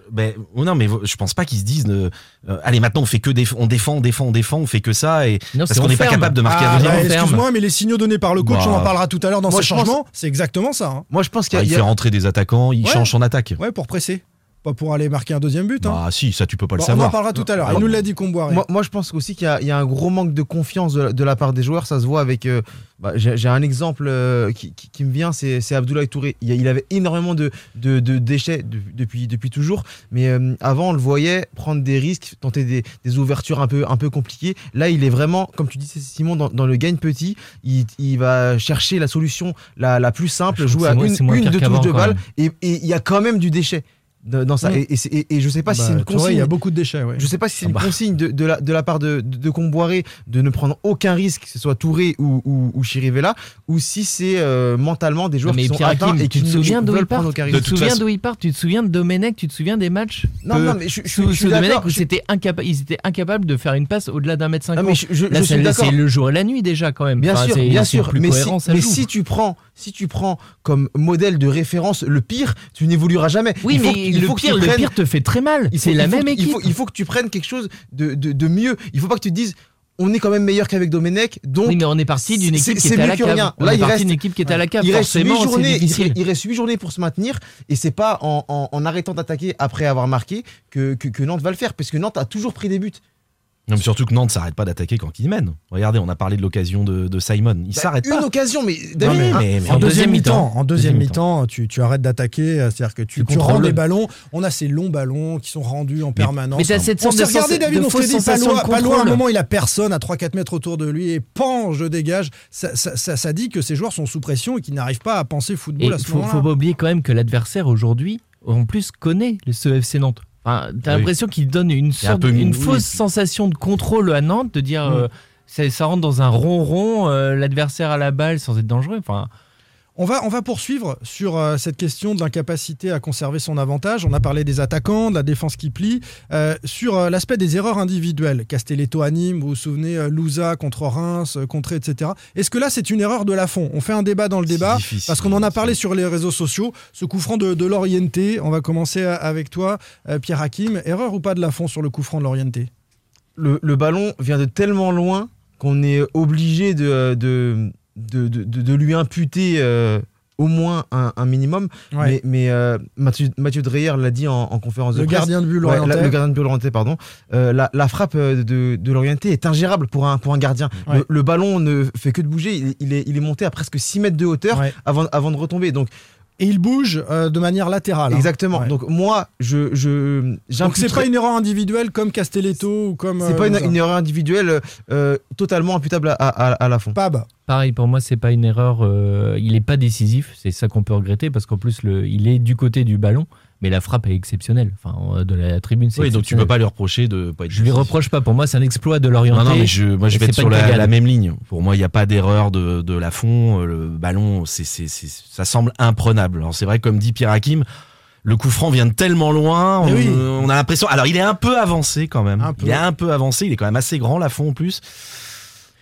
[SPEAKER 6] ben, non mais je pense pas qu'ils se disent euh, euh, allez maintenant on fait que déf- on défend on défend on défend on fait que ça et
[SPEAKER 9] Non,
[SPEAKER 6] parce
[SPEAKER 9] c'est
[SPEAKER 6] qu'on
[SPEAKER 9] on
[SPEAKER 6] n'est pas capable de marquer
[SPEAKER 5] Ah, bah,
[SPEAKER 9] ferme.
[SPEAKER 5] Excuse-moi, mais les signaux donnés par le coach,
[SPEAKER 6] Bah.
[SPEAKER 5] on en parlera tout à l'heure dans
[SPEAKER 8] Moi, pense-
[SPEAKER 5] changements, c'est exactement ça. hein.
[SPEAKER 8] Moi, je pense qu'il y
[SPEAKER 6] Bah,
[SPEAKER 8] a-
[SPEAKER 6] fait rentrer des attaquants il
[SPEAKER 5] Ouais.
[SPEAKER 6] change son attaque
[SPEAKER 5] Ouais, pour presser. Pas pour aller marquer un deuxième but. hein.
[SPEAKER 6] bah si ça tu peux pas
[SPEAKER 5] Bon,
[SPEAKER 6] le
[SPEAKER 5] on en
[SPEAKER 6] savoir
[SPEAKER 5] parlera tout à l'heure.
[SPEAKER 6] Ah,
[SPEAKER 5] Il nous l'a dit Comboiré.
[SPEAKER 8] Moi, moi, je pense aussi qu'il y, a- il y a un gros manque de confiance de, la- de la part des joueurs. Ça se voit avec. euh, bah, J'ai un exemple euh, qui, qui- qui me vient, c'est Abdoulaye Touré. Il, avait énormément de, de- de déchets de- depuis, depuis toujours. Mais euh, avant, on le voyait prendre des risques, tenter des, des ouvertures un peu, un peu compliquées. Là, il est vraiment, comme tu dis, Simon, dans, dans le gagne petit. Il, il va chercher la solution la, la plus simple, jouer à une, une
[SPEAKER 9] pire
[SPEAKER 8] de
[SPEAKER 9] qu'avant,
[SPEAKER 8] touche de balle. et il y a quand même du déchet dans ça.
[SPEAKER 5] Mm.
[SPEAKER 8] Et, et c'est- et- et je sais pas si c'est
[SPEAKER 5] Bah,
[SPEAKER 8] une
[SPEAKER 5] Touré, il y
[SPEAKER 8] consigne.
[SPEAKER 5] a beaucoup de déchets. ouais.
[SPEAKER 8] Je sais pas si c'est
[SPEAKER 6] Ah
[SPEAKER 8] une
[SPEAKER 6] bah.
[SPEAKER 8] consigne de, de la, de la part de, de, de Comboiré de ne prendre aucun risque, que ce soit Touré ou, ou, ou Chirivella, ou si c'est euh, mentalement des joueurs
[SPEAKER 9] mais
[SPEAKER 8] qui sont
[SPEAKER 9] Pierre
[SPEAKER 8] atteints et qui
[SPEAKER 9] tu te
[SPEAKER 8] ne
[SPEAKER 9] souviens d'où
[SPEAKER 8] veulent
[SPEAKER 9] il part
[SPEAKER 8] prendre aucun
[SPEAKER 9] Tu te souviens d'où il part Tu te souviens de Domenech Tu te souviens des matchs
[SPEAKER 8] Non, non, mais je, je, je,
[SPEAKER 9] sous,
[SPEAKER 8] je suis
[SPEAKER 9] Domenech
[SPEAKER 8] d'accord.
[SPEAKER 9] où
[SPEAKER 8] je-
[SPEAKER 9] c'était incapa- ils étaient incapables de faire une passe au-delà d'un mètre
[SPEAKER 8] non,
[SPEAKER 9] cinquante. Là, c'est
[SPEAKER 8] suis
[SPEAKER 9] le-
[SPEAKER 8] d'accord.
[SPEAKER 9] c'est le jour et la nuit déjà quand même.
[SPEAKER 8] Bien
[SPEAKER 9] Enfin,
[SPEAKER 8] sûr, bien sûr. Mais, si, tu prends, si tu prends comme modèle de référence le pire, tu n'évolueras jamais.
[SPEAKER 9] Oui, mais
[SPEAKER 8] il
[SPEAKER 9] le
[SPEAKER 8] faut que
[SPEAKER 9] pire, le
[SPEAKER 8] prennes-
[SPEAKER 9] pire te fait très mal. C'est la même
[SPEAKER 8] que-
[SPEAKER 9] équipe.
[SPEAKER 8] Il faut, il faut que tu prennes quelque chose de, de, de mieux. Il faut pas que tu te dises, on est quand même meilleur qu'avec Domenech, donc
[SPEAKER 9] Oui, mais on est parti d'une équipe qui était à la
[SPEAKER 8] que
[SPEAKER 9] cave.
[SPEAKER 8] Là,
[SPEAKER 9] est
[SPEAKER 8] il reste-
[SPEAKER 9] d'une équipe qui était à la cave.
[SPEAKER 8] il reste huit journées, il,
[SPEAKER 9] difficile.
[SPEAKER 8] il reste huit journées pour se maintenir et c'est pas en, en- en arrêtant d'attaquer après avoir marqué que, que, que Nantes va le faire parce que Nantes a toujours pris des buts.
[SPEAKER 6] Non mais surtout que Nantes s'arrête pas d'attaquer quand il mène regardez on a parlé de l'occasion de, de Simon il
[SPEAKER 8] Bah,
[SPEAKER 6] s'arrête
[SPEAKER 8] une
[SPEAKER 6] pas
[SPEAKER 8] occasion, mais
[SPEAKER 6] Non,
[SPEAKER 8] David,
[SPEAKER 6] mais-
[SPEAKER 8] hein,
[SPEAKER 6] mais- mais-
[SPEAKER 5] En
[SPEAKER 9] En
[SPEAKER 5] deuxième mi-temps,
[SPEAKER 9] mi-temps.
[SPEAKER 5] en deuxième
[SPEAKER 9] Deuxième
[SPEAKER 5] mi-temps, tu, tu arrêtes d'attaquer, c'est-à-dire que tu, rends
[SPEAKER 9] contrôles.
[SPEAKER 5] les ballons. On a ces longs ballons qui sont rendus en permanence.
[SPEAKER 9] mais t'as cette
[SPEAKER 5] on s'est regardé, David, on s'est dit,
[SPEAKER 9] de
[SPEAKER 5] Palois, à un moment, il a personne à 3-4 mètres autour de lui et pan, je dégage. Ça, ça- ça- ça dit que ces joueurs sont sous pression et qu'ils n'arrivent pas à penser football
[SPEAKER 9] Et
[SPEAKER 5] à ce moment-là.
[SPEAKER 9] faut pas oublier quand même que l'adversaire aujourd'hui, en plus, connaît le CFC Nantes. Enfin, t'as
[SPEAKER 6] Oui.
[SPEAKER 9] l'impression qu'il donne une,
[SPEAKER 6] un
[SPEAKER 9] sorte, une fausse sensation de contrôle à Nantes, de dire
[SPEAKER 5] Mm.
[SPEAKER 9] euh, ça, ça rentre dans un ronron, euh, l'adversaire à la balle sans être dangereux. Enfin,
[SPEAKER 5] On va, on va poursuivre sur euh, cette question de l'incapacité à conserver son avantage. On a parlé des attaquants, de la défense qui plie. Euh, sur euh, l'aspect des erreurs individuelles, Castelletto à Nîmes, vous vous souvenez, Louza contre Reims, contre etc. Est-ce que là, c'est une erreur de la fond? On fait un débat dans le débat, parce qu'on en a parlé sur les réseaux sociaux. Ce coup franc de, de l'Orienté, on va commencer à- avec toi, Pierre Hakim. Erreur ou pas de la fond sur le coup franc de l'Orienté?
[SPEAKER 8] Le, le ballon vient de tellement loin qu'on est obligé de, de, de, de- lui imputer euh, au moins un, un minimum.
[SPEAKER 5] Ouais.
[SPEAKER 8] Mais, mais euh, Mathieu, Mathieu Dreyer l'a dit en, en conférence de
[SPEAKER 5] Le
[SPEAKER 8] presse.
[SPEAKER 5] gardien de but
[SPEAKER 8] Ouais, la- le gardien de but Lorientais, pardon. Euh, la, la frappe de, de Lorientais est ingérable pour un, pour un gardien.
[SPEAKER 5] Ouais.
[SPEAKER 8] Le, le ballon ne fait que de bouger. Il, il est, il est monté à presque 6 mètres de hauteur avant, avant de retomber. Donc,
[SPEAKER 5] Et il bouge euh, de manière latérale. hein.
[SPEAKER 8] exactement.
[SPEAKER 5] Ouais.
[SPEAKER 8] Donc, moi, je. je
[SPEAKER 5] Donc c'est pas une erreur individuelle comme Castelletto ou comme.
[SPEAKER 8] C'est
[SPEAKER 5] euh,
[SPEAKER 8] pas une, erreur individuelle euh, totalement imputable à, à, à la fond.
[SPEAKER 5] Pab.
[SPEAKER 9] Pareil, pour moi, c'est pas une erreur. euh, il est pas décisif. C'est ça qu'on peut regretter parce qu'en plus, le, il est du côté du ballon, mais la frappe est exceptionnelle. Enfin, euh, de la tribune, c'est
[SPEAKER 6] Oui, donc tu
[SPEAKER 9] exceptionnel.
[SPEAKER 6] peux pas lui reprocher de pas être.
[SPEAKER 9] Je lui reproche pas. Pour moi, c'est un exploit de l'orienter.
[SPEAKER 6] Non, non, mais je, moi je vais être sur la, même ligne. Pour moi, il n'y a pas d'erreur de, de la fond. Euh, Le ballon, c'est, c'est, c'est- ça semble imprenable. Alors c'est vrai, comme dit Pierre Hakim, le coup franc vient de tellement loin. On,
[SPEAKER 5] Mais oui.
[SPEAKER 6] on a l'impression. Alors il est un peu avancé quand même.
[SPEAKER 5] Un peu.
[SPEAKER 6] Il est un peu avancé. Il est quand même assez grand la fond en plus.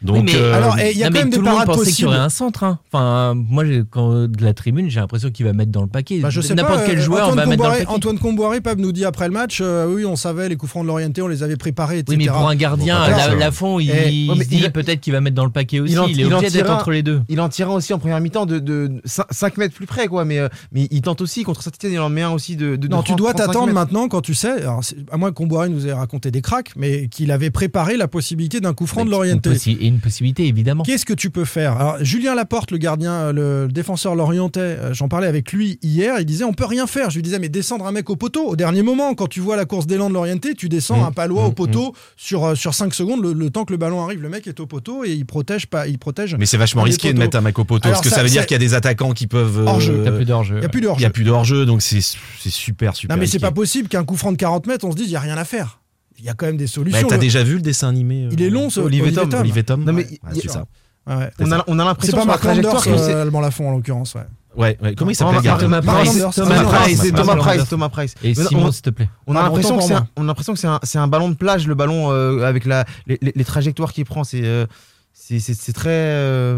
[SPEAKER 6] Donc
[SPEAKER 9] Oui, mais
[SPEAKER 6] euh,
[SPEAKER 5] alors, et il y a
[SPEAKER 9] Non,
[SPEAKER 5] quand
[SPEAKER 9] mais
[SPEAKER 5] même des parades
[SPEAKER 9] pensait qu'il y aurait
[SPEAKER 5] possibles.
[SPEAKER 9] un centre. hein. Enfin, moi, quand, de la tribune, j'ai l'impression qu'il va mettre dans le paquet.
[SPEAKER 5] Bah, je sais
[SPEAKER 9] N'importe
[SPEAKER 5] pas,
[SPEAKER 9] quel
[SPEAKER 5] euh,
[SPEAKER 9] joueur
[SPEAKER 5] Antoine
[SPEAKER 9] va mettre dans le
[SPEAKER 5] Comboiré,
[SPEAKER 9] paquet.
[SPEAKER 5] Antoine Comboiré, Pab nous dit après le match, euh, oui, on savait les coups francs de l'Orienté, on les avait préparés, etc.
[SPEAKER 9] Oui, mais pour un gardien,
[SPEAKER 6] Bon,
[SPEAKER 9] la, fond, il,
[SPEAKER 8] Eh,
[SPEAKER 9] il peut-être qu'il va mettre dans le paquet aussi.
[SPEAKER 8] il en-
[SPEAKER 9] Il, est
[SPEAKER 8] il en
[SPEAKER 9] obligé d'être
[SPEAKER 8] tirera-
[SPEAKER 9] entre les deux.
[SPEAKER 8] Il en tire un aussi en première mi-temps de, de 5 mètres plus près, quoi. Mais, euh, mais il tente aussi contre Saint-Etienne, il en met un aussi de. de
[SPEAKER 5] Non, tu
[SPEAKER 8] 30,
[SPEAKER 5] dois
[SPEAKER 8] 35
[SPEAKER 5] t'attendre maintenant quand tu sais, à moins que Comboiré nous ait raconté des cracks, mais qu'il avait préparé la possibilité d'un coup franc de l'Orienté.
[SPEAKER 9] Une possibilité, évidemment.
[SPEAKER 5] Qu'est-ce que tu peux faire? Alors, Julien Laporte, le gardien, euh, le défenseur lorientais, euh, j'en parlais avec lui hier, il disait on peut rien faire. Je lui disais mais descendre un mec au poteau au dernier moment, quand tu vois la course d'élan de l'orienté, tu descends
[SPEAKER 6] Mmh,
[SPEAKER 5] un palois
[SPEAKER 6] mmh,
[SPEAKER 5] au poteau sur, euh, sur 5 secondes, le, le temps que le ballon arrive, le mec est au poteau et il protège pas, il protège.
[SPEAKER 6] mais c'est vachement risqué de mettre un mec au poteau
[SPEAKER 5] Alors,
[SPEAKER 6] parce que ça,
[SPEAKER 5] ça-
[SPEAKER 6] veut dire qu'il y a des attaquants qui peuvent. euh,
[SPEAKER 9] plus d'hors-jeu.
[SPEAKER 5] Il n'y a plus de
[SPEAKER 6] Il
[SPEAKER 5] hors
[SPEAKER 6] y a plus d'hors-jeu, donc c'est c'est super super.
[SPEAKER 5] Non mais c'est pas possible qu'un coup franc de 40 mètres, on se dise il y a rien à faire. Il y a quand même des solutions.
[SPEAKER 6] T'as
[SPEAKER 5] Le-
[SPEAKER 6] déjà vu le dessin animé euh,
[SPEAKER 5] Il est long ce
[SPEAKER 8] Olivier Tom,
[SPEAKER 6] Olivier Tom.
[SPEAKER 8] Non, mais
[SPEAKER 6] Ouais, c'est ça.
[SPEAKER 5] Ouais.
[SPEAKER 8] On a, on a
[SPEAKER 5] C'est
[SPEAKER 8] l'impression
[SPEAKER 5] pas
[SPEAKER 8] sur trajectoire que c'est.
[SPEAKER 5] Allemand Lafont en l'occurrence. Ouais.
[SPEAKER 6] Ouais, ouais. Comment il
[SPEAKER 8] Thomas-
[SPEAKER 6] s'appelle
[SPEAKER 8] Thomas Price,
[SPEAKER 5] Thomas.
[SPEAKER 8] Price, c'est
[SPEAKER 9] Thomas.
[SPEAKER 8] Price, Thomas Price.
[SPEAKER 9] Et
[SPEAKER 8] Mais
[SPEAKER 9] Simon,
[SPEAKER 8] on-
[SPEAKER 9] s'il te plaît.
[SPEAKER 8] On a
[SPEAKER 5] Pardon,
[SPEAKER 8] l'impression que c'est un, on a l'impression que c'est un, c'est un ballon de plage, le ballon euh, avec la, les, trajectoires qu'il prend. C'est euh, c'est- c'est- c'est très,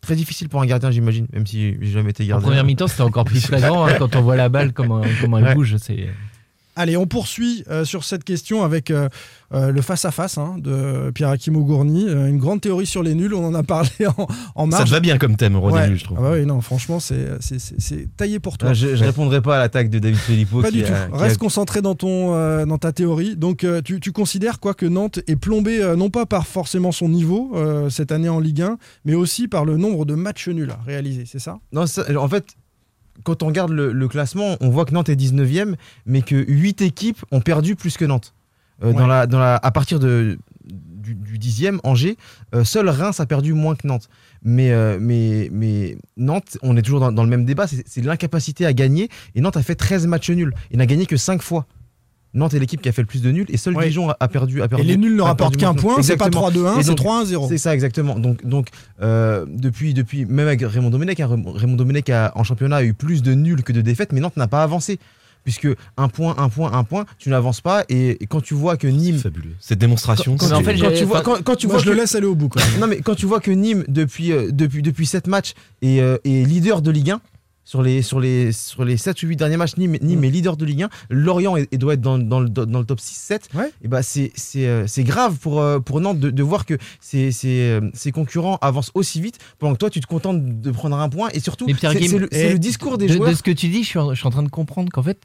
[SPEAKER 8] très difficile pour un gardien, j'imagine, même si j'ai jamais été
[SPEAKER 9] En
[SPEAKER 8] gardien.
[SPEAKER 9] première mi-temps, c'était encore plus flagrant hein, quand on voit la balle, comment, comment elle
[SPEAKER 8] Ouais.
[SPEAKER 9] bouge. C'est
[SPEAKER 5] Allez, on poursuit euh, sur cette question avec euh, euh, le face-à-face hein, de Pierre Akimo Gourny. Euh, une grande théorie sur les nuls, on en a parlé *laughs* en, en
[SPEAKER 6] Ça
[SPEAKER 5] marge.
[SPEAKER 6] te va bien comme thème, René,
[SPEAKER 5] Ouais.
[SPEAKER 6] je trouve.
[SPEAKER 5] Ah bah oui, non, franchement, c'est taillé pour toi.
[SPEAKER 8] Ah, je, je répondrai pas à l'attaque de David Filippo.
[SPEAKER 5] Pas
[SPEAKER 8] qui
[SPEAKER 5] du tout.
[SPEAKER 8] a-
[SPEAKER 5] Reste concentré dans, ton, dans ta théorie. Donc, tu, tu considères quoi que Nantes est plombé, euh, non pas par forcément son niveau cette année en Ligue 1, mais aussi par le nombre de matchs nuls à réaliser, c'est ça?
[SPEAKER 8] Non, ça- en fait, quand on regarde le, le classement, on voit que Nantes est 19e, mais que 8 équipes ont perdu plus que Nantes. Euh, dans
[SPEAKER 5] Ouais.
[SPEAKER 8] la, dans la, à partir de, du, du 10e, Angers, euh, seul Reims a perdu moins que Nantes. Mais, euh, mais, mais Nantes, on est toujours dans, dans le même débat, c'est l'incapacité à gagner. Et Nantes a fait 13 matchs nuls. Il n'a gagné que 5 fois. Nantes est l'équipe qui a fait le plus de nuls et seul
[SPEAKER 5] Ouais.
[SPEAKER 8] Dijon a, a perdu, a perdu.
[SPEAKER 5] Et les nuls ne rapportent qu'un point, c'est pas
[SPEAKER 8] Exactement.
[SPEAKER 5] 3-2-1,
[SPEAKER 8] Et
[SPEAKER 5] c'est
[SPEAKER 8] donc,
[SPEAKER 5] 3-1-0.
[SPEAKER 8] C'est ça, exactement. Donc, donc euh, depuis, depuis, même avec Raymond Domenech, hein, Raymond Domenech a, en championnat a eu plus de nuls que de défaites, mais Nantes n'a pas avancé. Puisque un point, un point, un point, tu n'avances pas. Et, et quand tu vois que Nîmes.
[SPEAKER 6] Fabuleux. Cette démonstration.
[SPEAKER 8] Quand,
[SPEAKER 9] Mais en
[SPEAKER 6] c'est-
[SPEAKER 9] fait,
[SPEAKER 8] quand tu vois, quand, quand tu
[SPEAKER 5] Moi,
[SPEAKER 8] vois
[SPEAKER 5] je le
[SPEAKER 8] que-
[SPEAKER 5] laisse aller au bout. Quand *laughs* même.
[SPEAKER 8] non, mais quand tu vois que Nîmes, depuis, euh, depuis, depuis 7 matchs, est, euh, est leader de Ligue 1, sur les, sur les, sur les 7 ou 8 derniers matchs, Nîmes, Nîmes
[SPEAKER 5] Mm.
[SPEAKER 8] est leader de Ligue 1, Lorient est- et doit être dans, dans le, dans le top 6-7,
[SPEAKER 5] Ouais.
[SPEAKER 8] et bah c'est c'est, euh, c'est grave pour, euh, pour Nantes de, de voir que ses, ses, euh, ses concurrents avancent aussi vite, pendant que toi tu te contentes de prendre un point, et surtout, c'est c'est le, c'est
[SPEAKER 5] et
[SPEAKER 8] le discours des
[SPEAKER 9] de,
[SPEAKER 8] joueurs.
[SPEAKER 9] de ce que tu dis, je suis en, je suis en train de comprendre qu'en fait,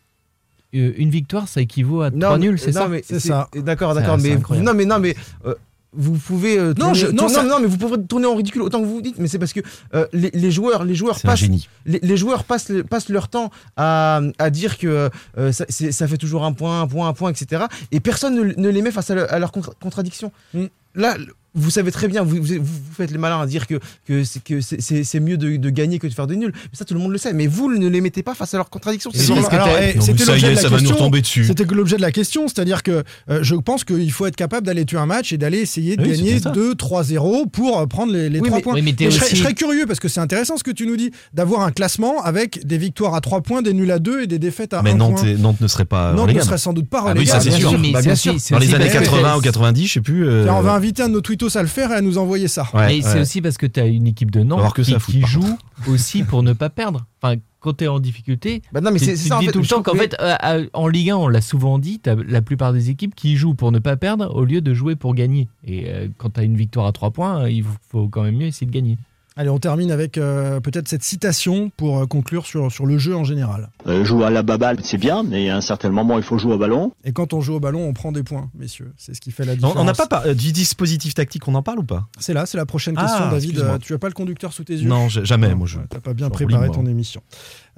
[SPEAKER 9] euh, une victoire, ça équivaut à
[SPEAKER 8] Non,
[SPEAKER 9] 3
[SPEAKER 8] mais-
[SPEAKER 9] nuls, c'est
[SPEAKER 8] non,
[SPEAKER 9] ça
[SPEAKER 8] mais
[SPEAKER 5] C'est ça.
[SPEAKER 8] D'accord, d'accord, mais non, mais non, mais euh, vous pouvez euh,
[SPEAKER 5] Non,
[SPEAKER 8] tourner-
[SPEAKER 5] je- non,
[SPEAKER 8] tourner-
[SPEAKER 5] ça-
[SPEAKER 8] non, mais vous pouvez tourner en ridicule autant que vous vous dites, mais c'est parce que euh, les, les joueurs, les joueurs passent,
[SPEAKER 6] génie.
[SPEAKER 8] les, les joueurs passent, passent leur temps à, à dire que euh, ça, fait toujours un point, un point, un point, etc. Et personne ne, ne les met face à, le- à leurs contra- contradictions.
[SPEAKER 5] Mm.
[SPEAKER 8] Là, vous savez très bien, vous, vous, vous faites les malins à dire que, que c'est que c'est- c'est c'est mieux de, de gagner que de faire des nuls. Mais ça, tout le monde le sait. Mais vous ne les mettez pas face à leurs contradictions.
[SPEAKER 5] Eh,
[SPEAKER 6] Non,
[SPEAKER 5] c'était
[SPEAKER 6] mais ça y
[SPEAKER 5] l'objet
[SPEAKER 6] est,
[SPEAKER 5] de la
[SPEAKER 6] ça va nous
[SPEAKER 5] question. C'était que l'objet de la question, c'est-à-dire que euh, je pense qu'il faut être capable d'aller tuer un match et d'aller essayer de
[SPEAKER 6] Oui,
[SPEAKER 5] gagner
[SPEAKER 6] c'était ça.
[SPEAKER 5] 2-3-0 pour euh, prendre les, les
[SPEAKER 8] Oui,
[SPEAKER 5] 3
[SPEAKER 8] mais-
[SPEAKER 5] points.
[SPEAKER 9] oui, mais
[SPEAKER 5] je, serais,
[SPEAKER 9] aussi-
[SPEAKER 5] je serais curieux parce que c'est intéressant ce que tu nous dis, d'avoir un classement avec des victoires à 3 points, des nuls à 2 et des défaites à
[SPEAKER 6] Mais
[SPEAKER 5] 1
[SPEAKER 6] Nantes,
[SPEAKER 5] point.
[SPEAKER 6] et- Nantes ne serait pas
[SPEAKER 5] Nantes ne serait sans doute pas
[SPEAKER 6] Ah oui, ça, c'est
[SPEAKER 9] bien
[SPEAKER 6] sûr.
[SPEAKER 9] mais
[SPEAKER 8] Bah,
[SPEAKER 6] Dans les années
[SPEAKER 9] parce que
[SPEAKER 6] 80
[SPEAKER 9] t'as-
[SPEAKER 6] ou 90, je sais plus. euh,
[SPEAKER 5] on va inviter un de nos tweetos à le faire et à nous envoyer ça.
[SPEAKER 6] ouais,
[SPEAKER 9] c'est aussi parce que tu as une équipe de Nantes
[SPEAKER 6] que
[SPEAKER 9] qui,
[SPEAKER 6] ça
[SPEAKER 9] joue aussi pour ne pas perdre. Enfin, quand tu es en difficulté,
[SPEAKER 8] Bah non, mais
[SPEAKER 9] tu,
[SPEAKER 8] ça en
[SPEAKER 9] dis
[SPEAKER 8] fait.
[SPEAKER 9] tout le temps qu'en
[SPEAKER 8] que-
[SPEAKER 9] fait, euh, euh, en Ligue 1, on l'a souvent dit, t'as la plupart des équipes qui jouent pour ne pas perdre au lieu de jouer pour gagner. Et euh, quand tu as une victoire à 3 points, il faut, faut quand même mieux essayer de gagner.
[SPEAKER 5] Allez, on termine avec euh, peut-être cette citation pour euh, conclure sur, sur le jeu en général.
[SPEAKER 10] Euh, jouer à la baballe, c'est bien, mais à un certain moment, il faut jouer au ballon.
[SPEAKER 5] Et quand on joue au ballon, on prend des points, messieurs. C'est ce qui fait la différence.
[SPEAKER 6] on n'a pas par- du dispositif tactique, on en parle ou pas?
[SPEAKER 5] C'est là, c'est la prochaine
[SPEAKER 6] Ah,
[SPEAKER 5] question, David.
[SPEAKER 6] excuse-moi.
[SPEAKER 5] Euh, Tu as pas le conducteur sous tes yeux?
[SPEAKER 6] Non, jamais. Moi, je.
[SPEAKER 5] T'as pas bien préparé ton émission.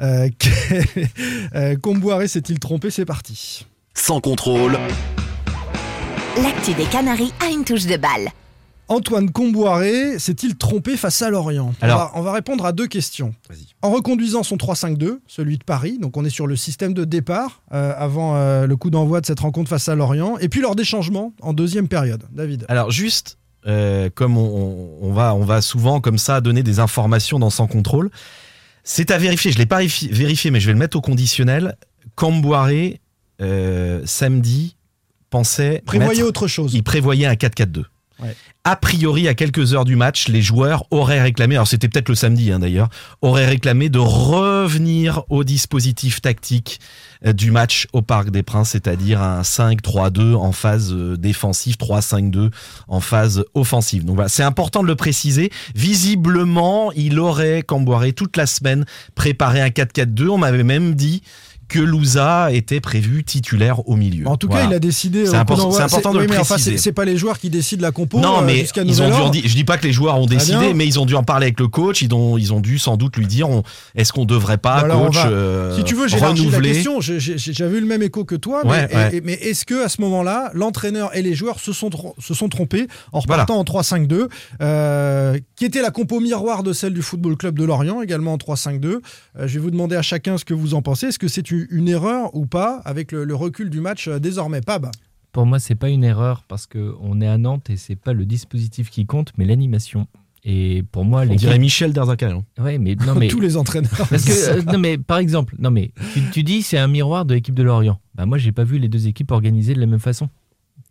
[SPEAKER 5] Euh, *laughs* euh, Comboiré s'est-il trompé? C'est parti.
[SPEAKER 1] Sans contrôle,
[SPEAKER 7] L'actu des Canaries a une touche de balle.
[SPEAKER 5] Antoine Comboiré s'est-il trompé face à Lorient on
[SPEAKER 6] Alors-
[SPEAKER 5] va, on va répondre à deux questions. En reconduisant son 3-5-2, celui de Paris, donc on est sur le système de départ euh, avant euh, le coup d'envoi de cette rencontre face à Lorient, et puis lors des changements en deuxième période. David
[SPEAKER 6] Alors juste, euh, comme on, on va, on va souvent comme ça donner des informations dans Sans Contrôle, c'est à vérifier. Je l'ai pas vérifi- vérifié, mais je vais le mettre au conditionnel. Camboiré, euh, samedi, pensait
[SPEAKER 5] Prévoyez
[SPEAKER 6] mettre-
[SPEAKER 5] autre chose.
[SPEAKER 6] il prévoyait un 4-4-2. A priori, à quelques heures du match, les joueurs auraient réclamé, alors c'était peut-être le samedi hein, d'ailleurs, auraient réclamé de revenir au dispositif tactique euh, du match au Parc des Princes, c'est-à-dire un 5-3-2 en phase euh, défensive, 3-5-2 en phase offensive. Donc voilà, c'est important de le préciser. Visiblement, il aurait, Camboiré, toute la semaine préparé un 4-4-2. On m'avait même dit que Louza était prévu titulaire au milieu.
[SPEAKER 5] En tout
[SPEAKER 6] Voilà.
[SPEAKER 5] cas, il a décidé.
[SPEAKER 6] C'est
[SPEAKER 5] coup
[SPEAKER 6] important- de
[SPEAKER 5] oui,
[SPEAKER 6] le
[SPEAKER 5] mais enfin,
[SPEAKER 6] préciser.
[SPEAKER 5] c'est- c'est pas les joueurs qui décident la compo.
[SPEAKER 6] Non,
[SPEAKER 5] euh,
[SPEAKER 6] mais
[SPEAKER 5] jusqu'à
[SPEAKER 6] ils ont dû en je dis pas que les joueurs ont
[SPEAKER 5] Très
[SPEAKER 6] décidé, mais ils ont dû en parler avec le coach. Ils ont, ils ont dû sans doute lui dire est-ce qu'on devrait pas,
[SPEAKER 5] on
[SPEAKER 6] coach,
[SPEAKER 5] va-
[SPEAKER 6] euh,
[SPEAKER 5] Si tu veux, j'ai la question. J'avais eu le même écho que toi. Mais,
[SPEAKER 6] Ouais,
[SPEAKER 5] et-
[SPEAKER 6] ouais.
[SPEAKER 5] et- mais est-ce que à ce moment-là, l'entraîneur et les joueurs se sont, se sont trompés en
[SPEAKER 6] Voilà.
[SPEAKER 5] repartant en 3-5-2, euh, qui était la compo miroir de celle du Football Club de Lorient, également en 3-5-2 Euh, Je vais vous demander à chacun ce que vous en pensez. Est-ce que c'est une une erreur ou pas avec le, le recul du match euh, désormais Pab
[SPEAKER 9] Pour moi, c'est pas une erreur parce qu'on est à Nantes et c'est pas le dispositif qui compte, mais l'animation. Et pour moi,
[SPEAKER 6] On
[SPEAKER 9] les
[SPEAKER 6] dirait Michel Derzakarian.
[SPEAKER 9] Ouais, mais non, *laughs* mais
[SPEAKER 5] Tous les entraîneurs.
[SPEAKER 9] Parce que, *laughs* euh, non, mais par exemple, non, mais tu, tu dis c'est un miroir de l'équipe de Lorient. Bah, moi, j'ai pas vu les deux équipes organisées de la même façon.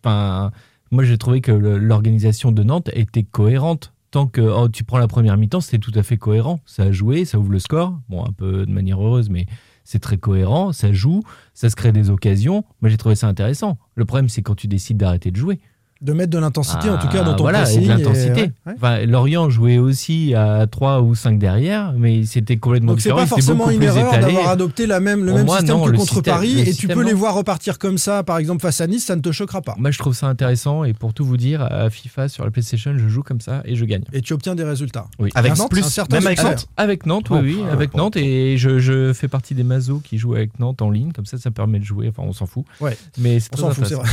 [SPEAKER 9] Enfin, moi, j'ai trouvé que l'organisation de Nantes était cohérente. Tant que oh, tu prends la première mi-temps, c'était tout à fait cohérent. Ça a joué, ça ouvre le score. Bon, un peu de manière heureuse, mais c'est très cohérent. Ça joue, ça se crée des occasions. Moi, j'ai trouvé ça intéressant. Le problème, c'est quand tu décides d'arrêter de jouer.
[SPEAKER 5] De mettre de l'intensité, en tout cas,
[SPEAKER 9] Ah,
[SPEAKER 5] dans ton
[SPEAKER 9] voilà, et
[SPEAKER 5] pressing.
[SPEAKER 9] l'intensité.
[SPEAKER 5] ouais, ouais.
[SPEAKER 9] Enfin, Lorient jouait aussi à 3 ou 5 derrière, mais c'était complètement
[SPEAKER 5] Donc c'est
[SPEAKER 9] différent.
[SPEAKER 5] pas forcément une erreur d'avoir adopté la même, le
[SPEAKER 9] Pour
[SPEAKER 5] même
[SPEAKER 9] moi,
[SPEAKER 5] système
[SPEAKER 9] non,
[SPEAKER 5] que
[SPEAKER 9] le
[SPEAKER 5] contre
[SPEAKER 9] système-
[SPEAKER 5] Paris et tu peux les voir repartir comme ça, par exemple face à Nice, ça ne te choquera pas.
[SPEAKER 9] Moi, je trouve ça intéressant et pour tout vous dire, à FIFA sur la PlayStation, je joue comme ça et je gagne.
[SPEAKER 5] Et tu obtiens des résultats.
[SPEAKER 9] Oui.
[SPEAKER 6] Avec
[SPEAKER 5] Un-
[SPEAKER 6] plus,
[SPEAKER 5] un certain
[SPEAKER 6] même avec. Nantes
[SPEAKER 9] Avec Nantes, oui,
[SPEAKER 6] Oh,
[SPEAKER 9] oui,
[SPEAKER 6] ah,
[SPEAKER 9] avec
[SPEAKER 6] oh,
[SPEAKER 9] Nantes et je, je fais partie des mazos qui jouent avec Nantes en ligne, comme ça, ça permet de jouer. Enfin, on s'en fout.
[SPEAKER 5] Ouais.
[SPEAKER 9] Mais
[SPEAKER 5] On s'en fout, c'est vrai.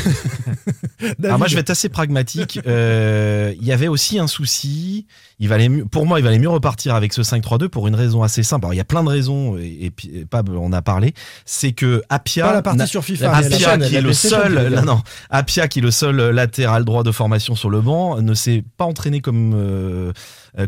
[SPEAKER 6] Alors *laughs* moi, je vais être assez pragmatique. Euh, Il y avait aussi un souci. Il valait mieux, pour moi, il valait mieux repartir avec ce 5-3-2 pour une raison assez simple. Alors, il y a plein de raisons, et, et et Pab en a parlé. C'est que Apia,
[SPEAKER 5] pas la partie
[SPEAKER 6] n'a-
[SPEAKER 5] sur FIFA.
[SPEAKER 9] la
[SPEAKER 6] Apia,
[SPEAKER 5] chaîne.
[SPEAKER 6] qui est le seul,
[SPEAKER 9] dire.
[SPEAKER 6] non, Apia, qui est le seul latéral droit de formation sur le banc, ne s'est pas entraîné comme euh,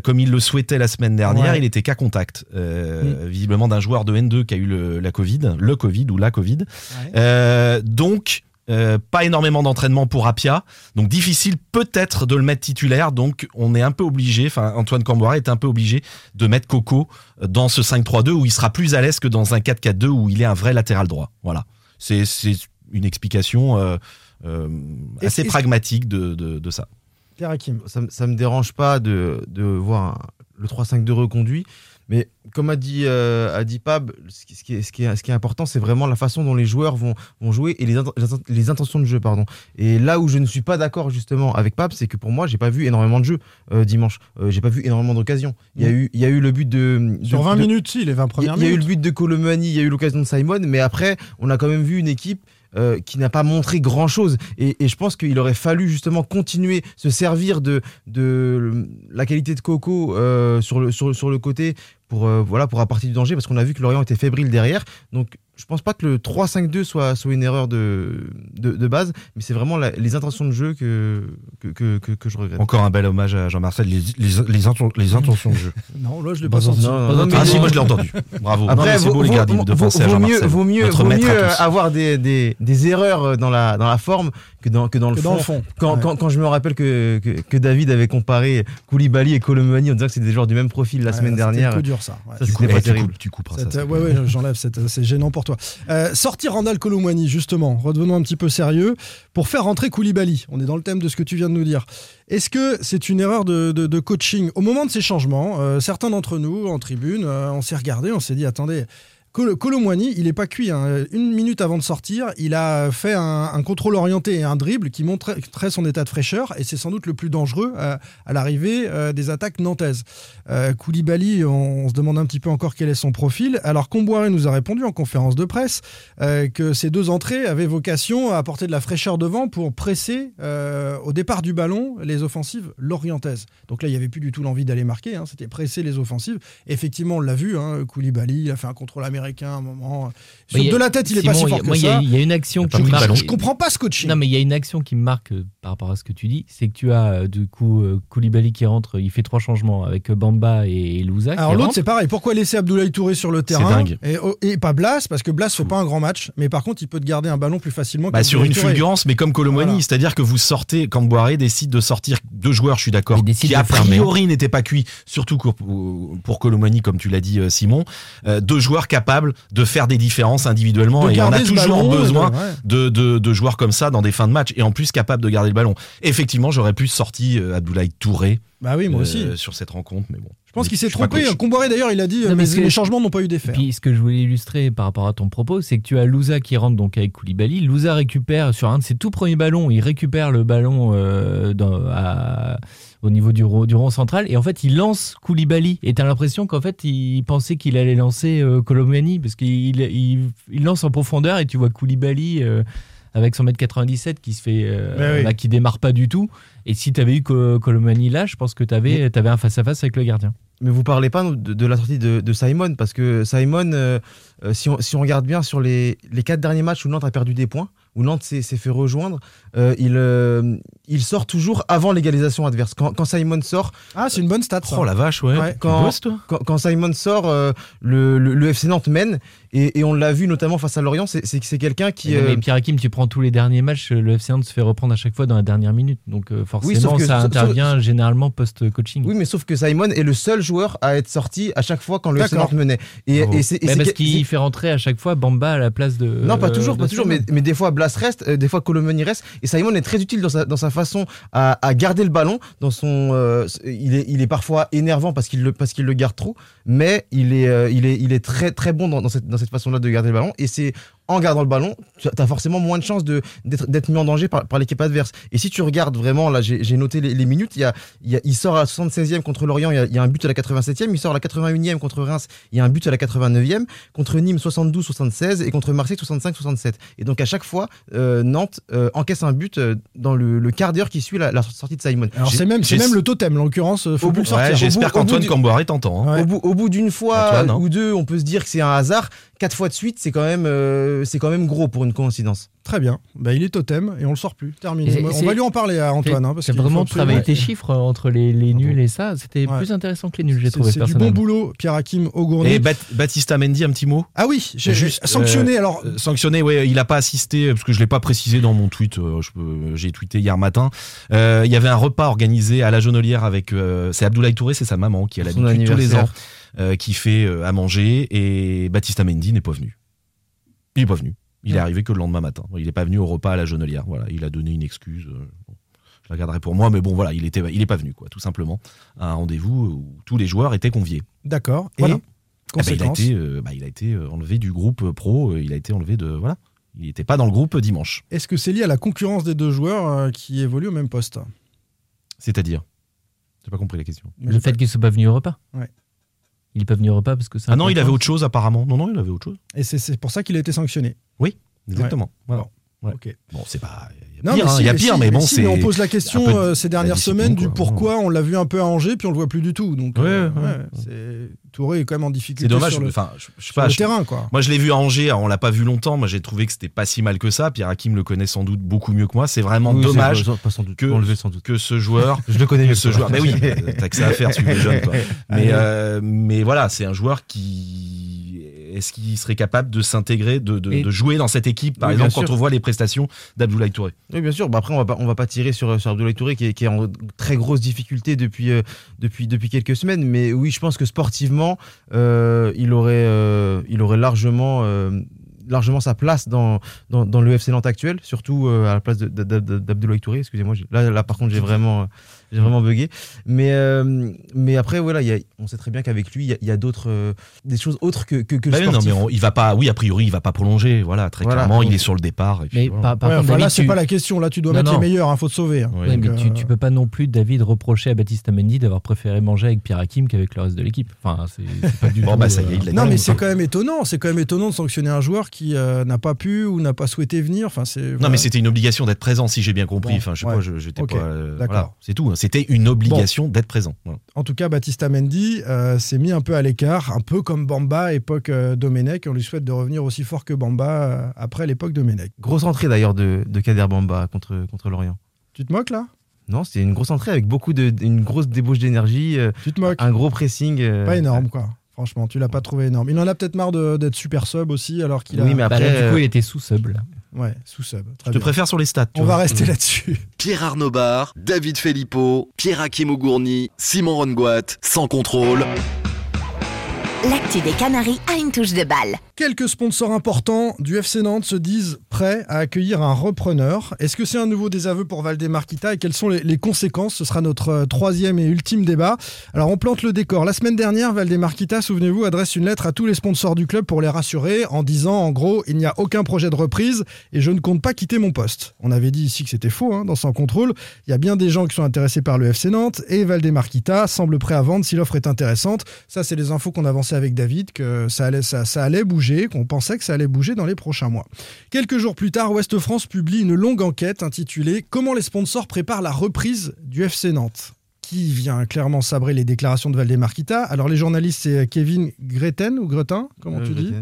[SPEAKER 6] comme il le souhaitait la semaine dernière.
[SPEAKER 5] Ouais.
[SPEAKER 6] Il était qu'à contact, euh, visiblement d'un joueur de N2 qui a eu le, la Covid, le Covid ou la Covid.
[SPEAKER 5] Ouais.
[SPEAKER 6] Euh, donc. Euh, pas énormément d'entraînement pour Apia, donc difficile peut-être de le mettre titulaire. Donc on est un peu obligé, enfin Antoine Camboire est un peu obligé de mettre Coco dans ce 5-3-2 où il sera plus à l'aise que dans un 4-4-2 où il est un vrai latéral droit. Voilà, c'est une explication euh, euh, assez pragmatique de, de, de ça.
[SPEAKER 5] Pierre Hakim.
[SPEAKER 8] ça, me- ça me dérange pas de, de voir le 3-5-2 reconduit. Mais comme a dit, euh, a dit Pab, ce qui, ce qui est, ce qui est- ce qui est important, c'est vraiment la façon dont les joueurs vont, vont jouer et les, int- les int- les intentions de jeu. Pardon. Et là où je ne suis pas d'accord justement avec Pab, c'est que pour moi, j'ai pas vu énormément de jeux euh, dimanche. Euh, j'ai pas vu énormément d'occasions. Il y, a
[SPEAKER 5] Mm.
[SPEAKER 8] eu, il y a eu le but de.
[SPEAKER 5] Sur
[SPEAKER 8] de-
[SPEAKER 5] 20
[SPEAKER 8] de-
[SPEAKER 5] minutes, si, les 20
[SPEAKER 8] il y,
[SPEAKER 5] premières
[SPEAKER 8] a- il y a eu
[SPEAKER 5] minutes.
[SPEAKER 8] le but de Colomani, il y a eu l'occasion de Simon, mais après, on a quand même vu une équipe euh, qui n'a pas montré grand chose. Et, je pense qu'il aurait fallu justement continuer, se servir de, la qualité de Coco euh, sur, le, sur, sur le côté pour, euh, voilà, pour apporter du danger, parce qu'on a vu que Lorient était fébrile derrière. Donc je pense pas que le 3-5-2 soit, soit une erreur de, de, de base, mais c'est vraiment la- les intentions de jeu que, que, que, je regrette.
[SPEAKER 6] Encore un bel hommage à Jean-Marcel, les, les, les, inten- les intentions de jeu. *laughs*
[SPEAKER 5] Non, là, je l'ai pas
[SPEAKER 8] non,
[SPEAKER 5] senti.
[SPEAKER 8] non, non, mais-
[SPEAKER 6] ah si, moi je l'ai entendu. Bravo.
[SPEAKER 8] Après,
[SPEAKER 6] Non, c'est beau les
[SPEAKER 8] vaut-
[SPEAKER 6] de penser à
[SPEAKER 8] vaut mieux,
[SPEAKER 6] Jean-Marcel.
[SPEAKER 8] vaut mieux, vaut
[SPEAKER 6] tous.
[SPEAKER 8] avoir des, des, des erreurs dans la, dans la forme que dans, que dans le
[SPEAKER 5] Que
[SPEAKER 8] fond.
[SPEAKER 5] dans le fond.
[SPEAKER 8] Quand,
[SPEAKER 5] Ouais.
[SPEAKER 8] quand, quand je me rappelle que, que, que David avait comparé Koulibaly et Colomani en disant que c'était des joueurs du même profil la
[SPEAKER 5] Ouais,
[SPEAKER 8] semaine dernière.
[SPEAKER 5] un peu dur, ça. Ouais.
[SPEAKER 8] Ça,
[SPEAKER 6] Du coup,
[SPEAKER 8] pas
[SPEAKER 6] tu,
[SPEAKER 8] terrible.
[SPEAKER 6] tu couperas ça.
[SPEAKER 5] Ouais, ouais, j'enlève, cette- c'est gênant pour toi. Euh, sortir Randall Colomwani, justement, redevenons un petit peu sérieux, pour faire rentrer Koulibaly. On est dans le thème de ce que tu viens de nous dire. Est-ce que c'est une erreur de, coaching Au moment de ces changements, euh, certains d'entre nous, en tribune, euh, on s'est regardé, on s'est dit, attendez, Col- Colomwani, il n'est pas cuit. hein. Une minute avant de sortir, il a fait un, contrôle orienté et un dribble qui montrait son état de fraîcheur, et c'est sans doute le plus dangereux à, à l'arrivée euh, des attaques nantaises. Euh, Koulibaly, on, se demande un petit peu encore quel est son profil. Alors Comboiré nous a répondu en conférence de presse euh, que ces deux entrées avaient vocation à apporter de la fraîcheur devant pour presser euh, au départ du ballon les offensives lorientaises. Donc là, il n'y avait plus du tout l'envie d'aller marquer, hein, c'était presser les offensives. Effectivement, on l'a vu, hein, Koulibaly, a fait un contrôle américain à un moment. Sur
[SPEAKER 9] y a-
[SPEAKER 5] de la tête, il est pas
[SPEAKER 9] Simon,
[SPEAKER 5] si fort que
[SPEAKER 9] moi, il y
[SPEAKER 5] ça.
[SPEAKER 9] a- Il y, a une action qui marque.
[SPEAKER 5] Je comprends pas ce coaching.
[SPEAKER 9] Non, mais il y a une action qui me marque euh, par rapport à ce que tu dis, c'est que tu as euh, du coup euh, Koulibaly qui rentre, il fait trois changements avec euh, Bamba et Louza.
[SPEAKER 5] Alors l'autre c'est pareil. Pourquoi laisser Abdoulaye Touré sur le terrain
[SPEAKER 6] dingue.
[SPEAKER 5] et, oh, et pas Blas? Parce que Blas fait pas un grand match, mais par contre il peut te garder un ballon plus facilement.
[SPEAKER 6] Bah, sur une
[SPEAKER 5] Touré.
[SPEAKER 6] fulgurance, mais comme Colomani,
[SPEAKER 5] Voilà.
[SPEAKER 6] c'est-à-dire que vous sortez, quand Boiré décide de sortir deux joueurs, je suis d'accord, qui a priori n'étaient pas cuits, surtout pour, pour Colomani, comme tu l'as dit Simon, euh, deux joueurs capables de faire des différences individuellement,
[SPEAKER 5] De
[SPEAKER 6] et on a toujours
[SPEAKER 5] ballon,
[SPEAKER 6] besoin
[SPEAKER 5] de- ouais.
[SPEAKER 6] de, de, de joueurs comme ça dans des fins de match, et en plus capables de garder le ballon. Effectivement, j'aurais pu sortir euh, Abdoulaye Touré
[SPEAKER 5] Bah oui, moi
[SPEAKER 6] euh,
[SPEAKER 5] aussi.
[SPEAKER 6] sur cette rencontre, mais bon.
[SPEAKER 5] Je pense qu'il s'est trompé.
[SPEAKER 6] coach.
[SPEAKER 5] Comboiré d'ailleurs, il a dit
[SPEAKER 9] Non,
[SPEAKER 5] euh,
[SPEAKER 9] mais
[SPEAKER 5] mes changements n'ont pas eu d'effet.
[SPEAKER 9] Et puis ce que je voulais illustrer par rapport à ton propos, c'est que tu as Louza qui rentre donc avec Koulibaly. Louza récupère sur un de ses tout premiers ballons, il récupère le ballon euh, dans- à- au niveau du, ro- du rond central et en fait il lance Koulibaly. Et t'as l'impression qu'en fait il pensait qu'il allait lancer euh, Colomani parce qu'il il, il lance en profondeur et tu vois Koulibaly. euh, avec son mètre 97 qui se fait euh,
[SPEAKER 5] oui.
[SPEAKER 9] bah, qui démarre pas du tout. Et si tu avais eu Co- Colomani là je pense que tu avais, un face à face avec le gardien
[SPEAKER 8] Mais vous parlez pas de, de la sortie de, de Simon, parce que Simon, euh, euh, si, on, si on regarde bien sur les, les quatre derniers matchs où Nantes a perdu des points, où Nantes s'est fait rejoindre, euh, il, euh, il sort toujours avant l'égalisation adverse. Quand, quand Simon sort,
[SPEAKER 5] Ah, c'est une bonne stat. ça.
[SPEAKER 6] Oh la vache, ouais.
[SPEAKER 8] Quand-
[SPEAKER 6] bosses, toi
[SPEAKER 8] quand, quand Simon sort, euh, le, le- le FC Nantes mène, et, et on l'a vu notamment face à Lorient, c'est c'est- c'est quelqu'un qui...
[SPEAKER 9] Mais Pierre Hakim, tu prends tous les derniers matchs, le FC Nantes se fait reprendre à chaque fois dans la dernière minute. Donc euh, forcément, ça
[SPEAKER 8] sauf-
[SPEAKER 9] intervient généralement post-coaching.
[SPEAKER 8] oui, mais sauf que Simon est le seul joueur à être sorti à chaque fois quand le FC. Nantes menait. Et,
[SPEAKER 6] Bravo.
[SPEAKER 8] et c'est- et
[SPEAKER 9] Mais
[SPEAKER 8] c'est
[SPEAKER 9] parce qu'il fait rentrer à chaque fois Bamba à la place de.
[SPEAKER 8] Non, pas toujours, pas toujours, mais,
[SPEAKER 9] Simon.
[SPEAKER 8] mais des fois Blas reste, euh, des fois Colomani reste, et Simon est très utile dans sa, dans sa façon à, à garder le ballon. Dans son, euh, il, est, il est parfois énervant parce qu'il le, parce qu'il le garde trop, mais il est, euh, il est, il est très, très bon dans, dans cette, dans cette façon-là de garder le ballon, et c'est en gardant le ballon, tu as forcément moins de chances de, d'être, mis en danger par, par l'équipe adverse. Et si tu regardes vraiment, là, j'ai, noté les, les minutes, il, y a, il, y a- il sort à la 76e contre Lorient, il y, a, il y a un but à la 87e, il sort à la 81e contre Reims, il y a un but à la 89e, contre Nîmes 72-76 et contre Marseille 65-67. Et donc à chaque fois, euh, Nantes euh, encaisse un but euh, dans le, le quart d'heure qui suit la, la sortie de Simon.
[SPEAKER 5] Alors c'est même, même le totem, en l'occurrence, faut
[SPEAKER 8] Au
[SPEAKER 5] plus
[SPEAKER 8] bout-
[SPEAKER 5] le sortir.
[SPEAKER 6] Ouais, J'espère qu'Antoine Camboire t'entend. hein.
[SPEAKER 5] Ouais.
[SPEAKER 8] Au, bout, au bout d'une fois
[SPEAKER 6] Antoine, hein.
[SPEAKER 8] ou deux, on peut se dire que c'est un hasard. Quatre fois de suite, c'est quand même, euh, c'est quand même gros pour une coïncidence.
[SPEAKER 5] Très bien. Bah, il est totem et on le sort plus. Terminé. On
[SPEAKER 9] c'est-
[SPEAKER 5] va lui en parler à Antoine. hein, parce qu'il
[SPEAKER 9] vraiment travaillé tes chiffres euh, entre les, les nuls et ça. C'était
[SPEAKER 5] Ouais.
[SPEAKER 9] plus intéressant que les nuls, j'ai
[SPEAKER 5] C'est
[SPEAKER 9] trouvé
[SPEAKER 5] c'est du bon boulot, Pierre Hakim Augourny.
[SPEAKER 6] Et Bat- Baptista Mendy, un petit mot?
[SPEAKER 5] Ah oui, j'ai
[SPEAKER 6] Juste,
[SPEAKER 5] sanctionné.
[SPEAKER 6] euh,
[SPEAKER 5] alors,
[SPEAKER 6] Euh, Sanctionné, ouais, il a pas assisté parce que je l'ai pas précisé dans mon tweet. euh, J'ai tweeté hier matin. Euh, il y avait un repas organisé à la Jonelière avec. euh, c'est Abdoulaye Touré, c'est sa maman qui a l'habitude tous les ans. Euh, qui fait euh, à manger et Baptista Mendy n'est pas venu. Il est pas venu. Il est arrivé que le lendemain matin. Il est pas venu au repas à la Jonelière. Voilà, il a donné une excuse. euh, bon, je la garderai pour moi, mais bon, voilà, il était, il est pas venu, quoi, tout simplement. À un rendez-vous où tous les joueurs étaient conviés.
[SPEAKER 5] d'accord.
[SPEAKER 6] Voilà.
[SPEAKER 5] Et
[SPEAKER 6] il, a
[SPEAKER 5] conséquence.
[SPEAKER 6] été, euh, bah, il a été enlevé du groupe pro, euh, il a été enlevé de. Voilà. Il n'était pas dans le groupe dimanche.
[SPEAKER 5] Est-ce que c'est lié à la concurrence des deux joueurs euh, qui évoluent au même poste?
[SPEAKER 6] C'est-à-dire? J'ai pas compris la question.
[SPEAKER 9] Le fait qu'il soit pas venu au repas?
[SPEAKER 5] Ouais.
[SPEAKER 9] Il pas venu au repas parce que c'est
[SPEAKER 6] Ah non, il avait autre chose apparemment. Non, non, il avait autre chose.
[SPEAKER 5] Et c'est c'est pour ça qu'il a été sanctionné.
[SPEAKER 6] Exactement. Voilà. Bon, c'est pas.
[SPEAKER 5] Non,
[SPEAKER 6] Il y a pire,
[SPEAKER 5] mais
[SPEAKER 6] hein,
[SPEAKER 5] si,
[SPEAKER 6] il y a
[SPEAKER 5] mais
[SPEAKER 6] pire,
[SPEAKER 5] si,
[SPEAKER 6] mais bon,
[SPEAKER 5] si,
[SPEAKER 6] c'est.
[SPEAKER 5] on pose la question
[SPEAKER 6] peu
[SPEAKER 5] euh, ces dernières semaines du
[SPEAKER 6] quoi.
[SPEAKER 5] pourquoi on l'a vu un peu à Angers, puis on le voit plus du tout. Donc,
[SPEAKER 6] Ouais,
[SPEAKER 5] euh,
[SPEAKER 6] ouais.
[SPEAKER 5] ouais, c'est- Touré est quand même en difficulté
[SPEAKER 6] C'est dommage.
[SPEAKER 5] sur le,
[SPEAKER 6] Enfin, je, je sais
[SPEAKER 5] sur
[SPEAKER 6] pas.
[SPEAKER 5] le
[SPEAKER 6] je-
[SPEAKER 5] terrain, quoi.
[SPEAKER 6] Moi, je l'ai vu à Angers. on l'a pas vu longtemps. Moi, j'ai trouvé que c'était pas si mal que ça. Pierre Hakim le connaît sans doute beaucoup mieux que moi. C'est vraiment
[SPEAKER 8] Oui,
[SPEAKER 6] dommage
[SPEAKER 8] pas- sans doute,
[SPEAKER 6] que,
[SPEAKER 8] on le sans doute.
[SPEAKER 6] que ce joueur. *laughs*
[SPEAKER 8] Je le connais mieux
[SPEAKER 6] ce joueur. Mais oui, euh, *laughs* t'as que ça à faire, les jeunes. Quoi. Mais, euh, mais voilà, c'est un joueur qui. Est-ce qu'il serait capable de s'intégrer, de, de- jouer dans cette équipe, par
[SPEAKER 8] Oui,
[SPEAKER 6] exemple, quand on voit les prestations d'Abdoulaye Touré?
[SPEAKER 8] Oui, bien sûr. Bah, après, on va pas, on va pas tirer sur, sur Abdoulaye Touré qui est, qui est en très grosse difficulté depuis, euh, depuis, depuis quelques semaines. Mais oui, je pense que sportivement, euh, il, aurait, euh, il aurait largement, largement sa place dans, dans, dans le FC Nantes actuel, surtout euh, à la place d'Abdoulaye Touré. Excusez-moi, là, là, par contre, j'ai vraiment, j'ai vraiment bugué. Mais, euh, mais après, voilà, il y a- on sait très bien qu'avec lui, il y a, d'autres, euh, des choses autres que, que, que le
[SPEAKER 6] Bah oui, non, mais on- il va pas. Oui, a priori, il va pas prolonger. Voilà, très
[SPEAKER 8] Voilà.
[SPEAKER 6] clairement, il est sur le départ. et puis
[SPEAKER 9] Mais
[SPEAKER 6] voilà.
[SPEAKER 9] par, par
[SPEAKER 5] Ouais,
[SPEAKER 9] contre,
[SPEAKER 5] enfin, là, c'est
[SPEAKER 9] tu-
[SPEAKER 5] pas la question. Là, tu dois
[SPEAKER 9] Non,
[SPEAKER 5] mettre
[SPEAKER 9] non.
[SPEAKER 5] les meilleurs, il faut te sauver. hein.
[SPEAKER 6] Ouais,
[SPEAKER 9] Ouais,
[SPEAKER 5] Donc,
[SPEAKER 9] mais tu,
[SPEAKER 5] euh,
[SPEAKER 9] tu peux pas non plus, David, reprocher à Baptiste Amendi d'avoir préféré manger avec Pierre Hakim qu'avec le reste de l'équipe. Enfin, c'est c'est pas du
[SPEAKER 6] Bon,
[SPEAKER 9] tout.
[SPEAKER 6] bah, ça y est, il l'a
[SPEAKER 5] Non, mais c'est quand même étonnant. C'est quand même étonnant de sanctionner un joueur qui n'a pas pu ou n'a pas souhaité venir. Enfin, c'est.
[SPEAKER 6] Non, mais c'était une obligation d'être présent, si j'ai bien compris. Enfin, je sais pas, j'étais pas.
[SPEAKER 5] d'accord.
[SPEAKER 6] c'est tout. C'était une obligation d'être présent. Voilà.
[SPEAKER 5] En tout cas, Baptista Mendy euh, s'est mis un peu à l'écart, un peu comme Bamba, époque euh, Domenech. On lui souhaite de revenir aussi fort que Bamba euh, après l'époque Domenech.
[SPEAKER 8] Grosse entrée d'ailleurs de, de Kader Bamba contre, contre Lorient.
[SPEAKER 5] Tu te moques là?
[SPEAKER 8] Non, c'était une grosse entrée avec beaucoup de, une grosse débauche d'énergie, euh,
[SPEAKER 5] Tu te moques?
[SPEAKER 8] un gros pressing. euh,
[SPEAKER 5] Pas énorme, quoi. Franchement, tu l'as pas trouvé énorme. Il en a peut-être marre d'être super sub aussi, alors qu'il a.
[SPEAKER 8] Oui, mais
[SPEAKER 9] bah,
[SPEAKER 8] après,
[SPEAKER 9] là, du coup, il était sous sub. là.
[SPEAKER 5] Ouais, sous sub.
[SPEAKER 6] Je te préfère sur les stats. tu
[SPEAKER 5] On
[SPEAKER 6] vois.
[SPEAKER 5] va rester là-dessus. *laughs*
[SPEAKER 1] Pierre Arnaud Bar, David Filippo, Pierre Hakim Ougourny, Simon Rongoat, sans contrôle.
[SPEAKER 7] L'actu des Canaries a une touche de balle.
[SPEAKER 5] Quelques sponsors importants du FC Nantes se disent prêts à accueillir un repreneur. Est-ce que c'est un nouveau désaveu pour Valdemarquita et quelles sont les, conséquences? Ce sera notre euh, troisième et ultime débat. Alors on plante le décor. La semaine dernière, Valdemarquita, souvenez-vous, adresse une lettre à tous les sponsors du club pour les rassurer en disant en gros il n'y a aucun projet de reprise et je ne compte pas quitter mon poste. On avait dit ici que c'était faux hein, dans Sans Contrôle. Il y a bien des gens qui sont intéressés par le FC Nantes et Valdemarquita semble prêt à vendre si l'offre est intéressante. Ça, c'est les infos qu'on avançait avec David, que ça allait, ça, ça allait bouger, qu'on pensait que ça allait bouger dans les prochains mois. Quelques jours plus tard, Ouest France publie une longue enquête intitulée Comment les sponsors préparent la reprise du FC Nantes? Qui vient clairement sabrer les déclarations de Valdemarquita. Alors les journalistes, c'est Kevin Greten ou Gretin, comment
[SPEAKER 8] euh,
[SPEAKER 5] tu dis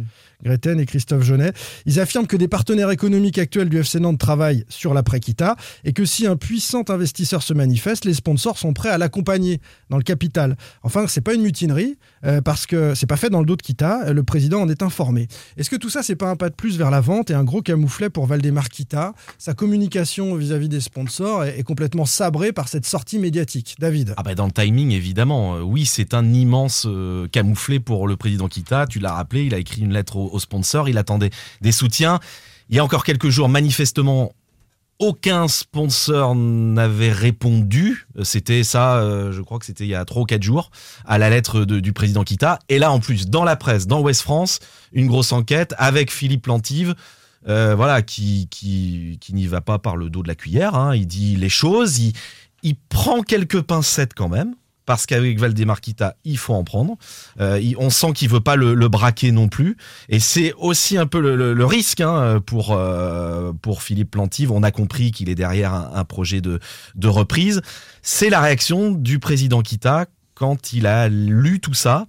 [SPEAKER 8] Greten.
[SPEAKER 5] Et Christophe Jeunet. Ils affirment que des partenaires économiques actuels du FC Nantes travaillent sur l'après-Kita et que si un puissant investisseur se manifeste, les sponsors sont prêts à l'accompagner dans le capital. Enfin, c'est pas une mutinerie euh, parce que c'est pas fait dans le dos de Kita. Le président en est informé. Est-ce que tout ça, c'est pas un pas de plus vers la vente et un gros camouflet pour Valdemar Kita? Sa communication vis-à-vis des sponsors est, est complètement sabrée par cette sortie médiatique. David.
[SPEAKER 6] Ah bah dans le timing, évidemment. Euh, oui, c'est un immense euh, camouflet pour le président Kita. Tu l'as rappelé, il a écrit une lettre au, au sponsor, il attendait des soutiens. Il y a encore quelques jours, manifestement, aucun sponsor n'avait répondu. Euh, C'était ça, euh, je crois que c'était il y a trois ou quatre jours, à la lettre du président Kita. Et là, en plus, dans la presse, dans Ouest France, une grosse enquête avec Philippe Lantive. euh, voilà, qui, qui, qui n'y va pas par le dos de la cuillère. hein. Il dit les choses, il prend quelques pincettes quand même. Parce qu'avec Valdemarquita, il faut en prendre. Euh, on sent qu'il veut pas le, braquer non plus. Et c'est aussi un peu le, risque hein, pour, euh, pour Philippe Plantive. On a compris qu'il est derrière un, un projet de, de reprise. C'est la réaction du président Kita quand il a lu tout ça.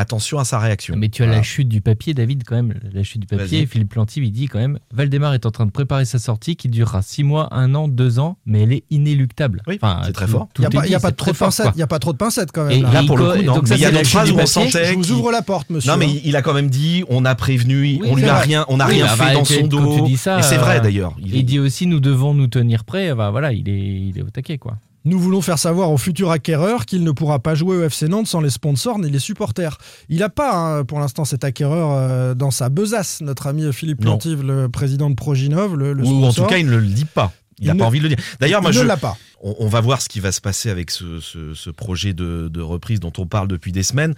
[SPEAKER 6] Attention à sa réaction.
[SPEAKER 9] Mais tu as
[SPEAKER 6] Voilà.
[SPEAKER 9] la chute du papier, David, quand même. La chute du papier. Philippe Plantive, il dit quand même Valdemar est en train de préparer sa sortie qui durera 6 mois, 1 an, 2 ans, mais elle est inéluctable.
[SPEAKER 6] Oui,
[SPEAKER 9] Enfin,
[SPEAKER 6] c'est très fort.
[SPEAKER 5] Il n'y a, pas- trop de pincettes.
[SPEAKER 9] quoi.
[SPEAKER 5] Il y a pas trop de pincettes quand
[SPEAKER 9] Et-
[SPEAKER 5] même. là.
[SPEAKER 6] Là, pour le
[SPEAKER 9] il
[SPEAKER 6] coup,
[SPEAKER 9] co-
[SPEAKER 6] non.
[SPEAKER 9] donc
[SPEAKER 6] Mais
[SPEAKER 9] ça,
[SPEAKER 6] il y a d'autres phrases où on sentait
[SPEAKER 5] Je vous ouvre la porte, monsieur.
[SPEAKER 6] Non, mais il- a quand même dit on a prévenu,
[SPEAKER 9] Oui,
[SPEAKER 6] on lui a
[SPEAKER 9] vrai.
[SPEAKER 6] rien, on n'a
[SPEAKER 9] Oui,
[SPEAKER 6] rien
[SPEAKER 9] bah,
[SPEAKER 6] fait
[SPEAKER 9] bah,
[SPEAKER 6] dans son dos.
[SPEAKER 9] tu dis ça,
[SPEAKER 6] et c'est
[SPEAKER 9] euh,
[SPEAKER 6] vrai d'ailleurs. Il-
[SPEAKER 9] Il dit aussi nous devons nous tenir prêts. Bah, voilà, il est, il est au taquet, quoi.
[SPEAKER 5] Nous voulons faire savoir au futur acquéreur qu'il ne pourra pas jouer au FC Nantes sans les sponsors ni les supporters. Il n'a pas, hein, pour l'instant, cet acquéreur euh, dans sa besace, notre ami Philippe. Plantive, le président de Proginov, le, le
[SPEAKER 6] Ou en tout cas, il ne le dit pas. Il n'a pas
[SPEAKER 5] ne-
[SPEAKER 6] envie de le dire. D'ailleurs, moi,
[SPEAKER 5] il
[SPEAKER 6] je,
[SPEAKER 5] ne l'a pas.
[SPEAKER 6] on, on va voir ce qui va se passer avec ce, ce- ce projet de, de reprise dont on parle depuis des semaines.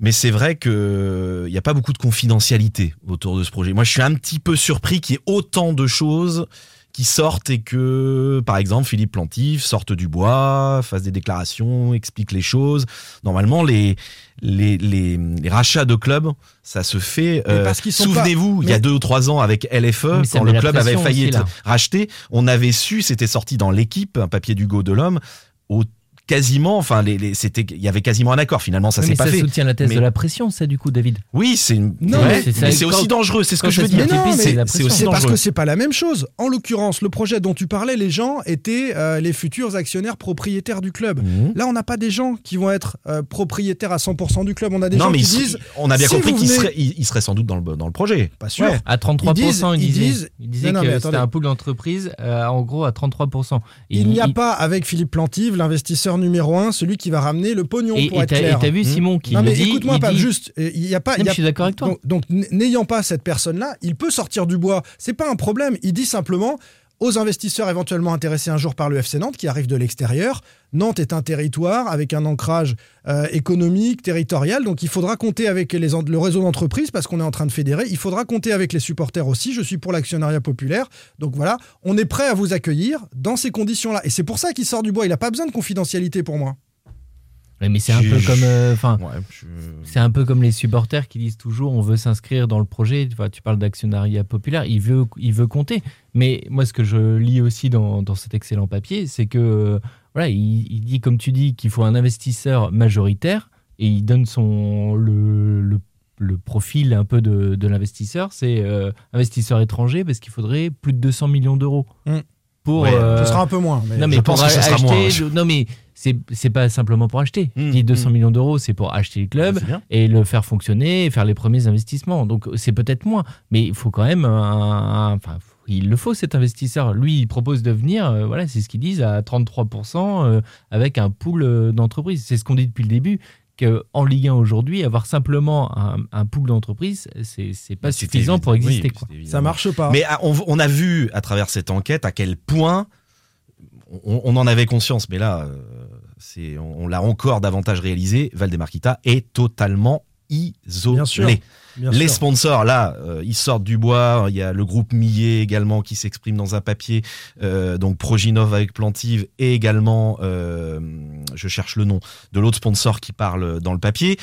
[SPEAKER 6] Mais c'est vrai qu'il n'y a pas beaucoup de confidentialité autour de ce projet. Moi, je suis un petit peu surpris qu'il y ait autant de choses qui sortent et que, par exemple, Philippe Plantif sorte du bois, fasse des déclarations, explique les choses. Normalement, les, les, les, les rachats de clubs, ça se fait. Euh, Souvenez-vous, il y a deux ou trois ans avec LFE, quand le club avait failli être racheté, on avait su, c'était sorti dans l'équipe, un papier d'Hugo Delhomme, au quasiment, enfin, les, les- c'était, il y avait quasiment un accord. Finalement, ça
[SPEAKER 9] Oui,
[SPEAKER 6] s'est pas
[SPEAKER 9] ça
[SPEAKER 6] fait.
[SPEAKER 9] soutient la thèse
[SPEAKER 6] Mais-
[SPEAKER 9] de la pression, ça, du coup, David.
[SPEAKER 6] Oui, c'est une.
[SPEAKER 5] Non,
[SPEAKER 6] Ouais,
[SPEAKER 9] c'est-
[SPEAKER 6] aussi dangereux. C'est ce que je veux dire.
[SPEAKER 9] multiplie,
[SPEAKER 5] non, mais
[SPEAKER 9] c'est
[SPEAKER 6] aussi
[SPEAKER 5] C'est parce que c'est pas la même chose. En l'occurrence, le projet dont tu parlais, les gens étaient euh, les futurs actionnaires propriétaires du club.
[SPEAKER 6] Mhm.
[SPEAKER 5] Là, on n'a pas des gens qui vont être euh, propriétaires à 100% du club. On a des
[SPEAKER 6] non,
[SPEAKER 5] gens
[SPEAKER 6] mais
[SPEAKER 5] qui
[SPEAKER 6] il-
[SPEAKER 5] disent
[SPEAKER 6] on a bien
[SPEAKER 5] si
[SPEAKER 6] compris
[SPEAKER 5] vous
[SPEAKER 6] qu'il
[SPEAKER 5] venez-
[SPEAKER 6] serait, il, il serait sans doute dans le, dans le projet.
[SPEAKER 5] pas sûr.
[SPEAKER 6] Ouais.
[SPEAKER 9] À 33%,
[SPEAKER 5] Ils disent-
[SPEAKER 9] il
[SPEAKER 5] ils disent- Non, non,
[SPEAKER 9] que c'était un pool d'entreprise, euh, en gros, à 33%. Et
[SPEAKER 5] Il n'y a pas avec Philippe Plantive l'investisseur numéro un, celui qui va ramener le pognon
[SPEAKER 9] Et
[SPEAKER 5] pour
[SPEAKER 9] et
[SPEAKER 5] être
[SPEAKER 9] t'as et
[SPEAKER 5] clair.
[SPEAKER 9] t'as vu
[SPEAKER 6] Hmm.
[SPEAKER 9] Simon qui
[SPEAKER 5] non mais
[SPEAKER 9] dit,
[SPEAKER 5] écoute-moi pas
[SPEAKER 9] dit-
[SPEAKER 5] juste euh, il y a pas
[SPEAKER 9] Non,
[SPEAKER 5] y a-
[SPEAKER 9] je suis d'accord avec toi.
[SPEAKER 5] donc, donc, n'ayant pas cette personne là il peut sortir du bois c'est pas un problème il dit simplement aux investisseurs éventuellement intéressés un jour par le FC Nantes qui arrive de l'extérieur. Nantes est un territoire avec un ancrage euh, économique territorial. Donc il faudra compter avec le réseau d'entreprises parce qu'on est en train de fédérer. Il faudra compter avec les supporters aussi. Je suis pour l'actionnariat populaire. Donc voilà. On est prêt à vous accueillir dans ces conditions là et c'est pour ça qu'il sort du bois. Il a pas besoin de confidentialité pour moi
[SPEAKER 9] Mais c'est un
[SPEAKER 6] Je-
[SPEAKER 9] peu
[SPEAKER 6] je-
[SPEAKER 9] comme. euh, Enfin,
[SPEAKER 6] Ouais, je-
[SPEAKER 9] C'est un peu comme les supporters qui disent toujours on veut s'inscrire dans le projet. Tu, vois, tu parles d'actionnariat populaire, il veut, il veut compter. Mais moi, ce que je lis aussi dans, dans cet excellent papier, c'est que euh, voilà, il, il dit, comme tu dis, qu'il faut un investisseur majoritaire et il donne son, le, le, le profil un peu de, de l'investisseur. C'est euh, investisseur étranger parce qu'il faudrait plus de 200 millions d'euros.
[SPEAKER 5] Mm.
[SPEAKER 9] Pour,
[SPEAKER 6] Ouais,
[SPEAKER 9] euh,
[SPEAKER 5] ce sera un peu moins mais
[SPEAKER 9] non, mais
[SPEAKER 6] je
[SPEAKER 9] pour
[SPEAKER 6] pense que ça sera
[SPEAKER 9] acheter.
[SPEAKER 6] moins, ouais.
[SPEAKER 9] Non, mais c'est pas simplement pour acheter.
[SPEAKER 6] Mm,
[SPEAKER 9] Je dis 200
[SPEAKER 6] mm.
[SPEAKER 9] millions d'euros, c'est pour acheter le club et le faire fonctionner et faire les premiers investissements. Donc c'est peut-être moins, mais il faut quand même un, un- enfin il le faut cet investisseur. Lui, il propose de venir, euh, voilà, c'est ce qu'ils disent à 33% euh, avec un pool euh, d'entreprises. C'est ce qu'on dit depuis le début. Qu'en Ligue 1 aujourd'hui, avoir simplement un, un pool d'entreprises, c'est c'est pas suffisant pour exister.
[SPEAKER 6] oui,
[SPEAKER 9] quoi.
[SPEAKER 5] ça marche pas
[SPEAKER 6] Mais ah, on, on a vu à travers cette enquête à quel point on, on en avait conscience, mais là, euh, on, on l'a encore davantage réalisé. Valdemarquita est totalement isolé.
[SPEAKER 5] Bien sûr. Bien
[SPEAKER 6] Les
[SPEAKER 5] sûr.
[SPEAKER 6] sponsors, là, euh, ils sortent du bois. Il y a le groupe Millet également qui s'exprime dans un papier. Euh, donc Proginov avec Plantive et également, euh, je cherche le nom, de l'autre sponsor qui parle dans le papier.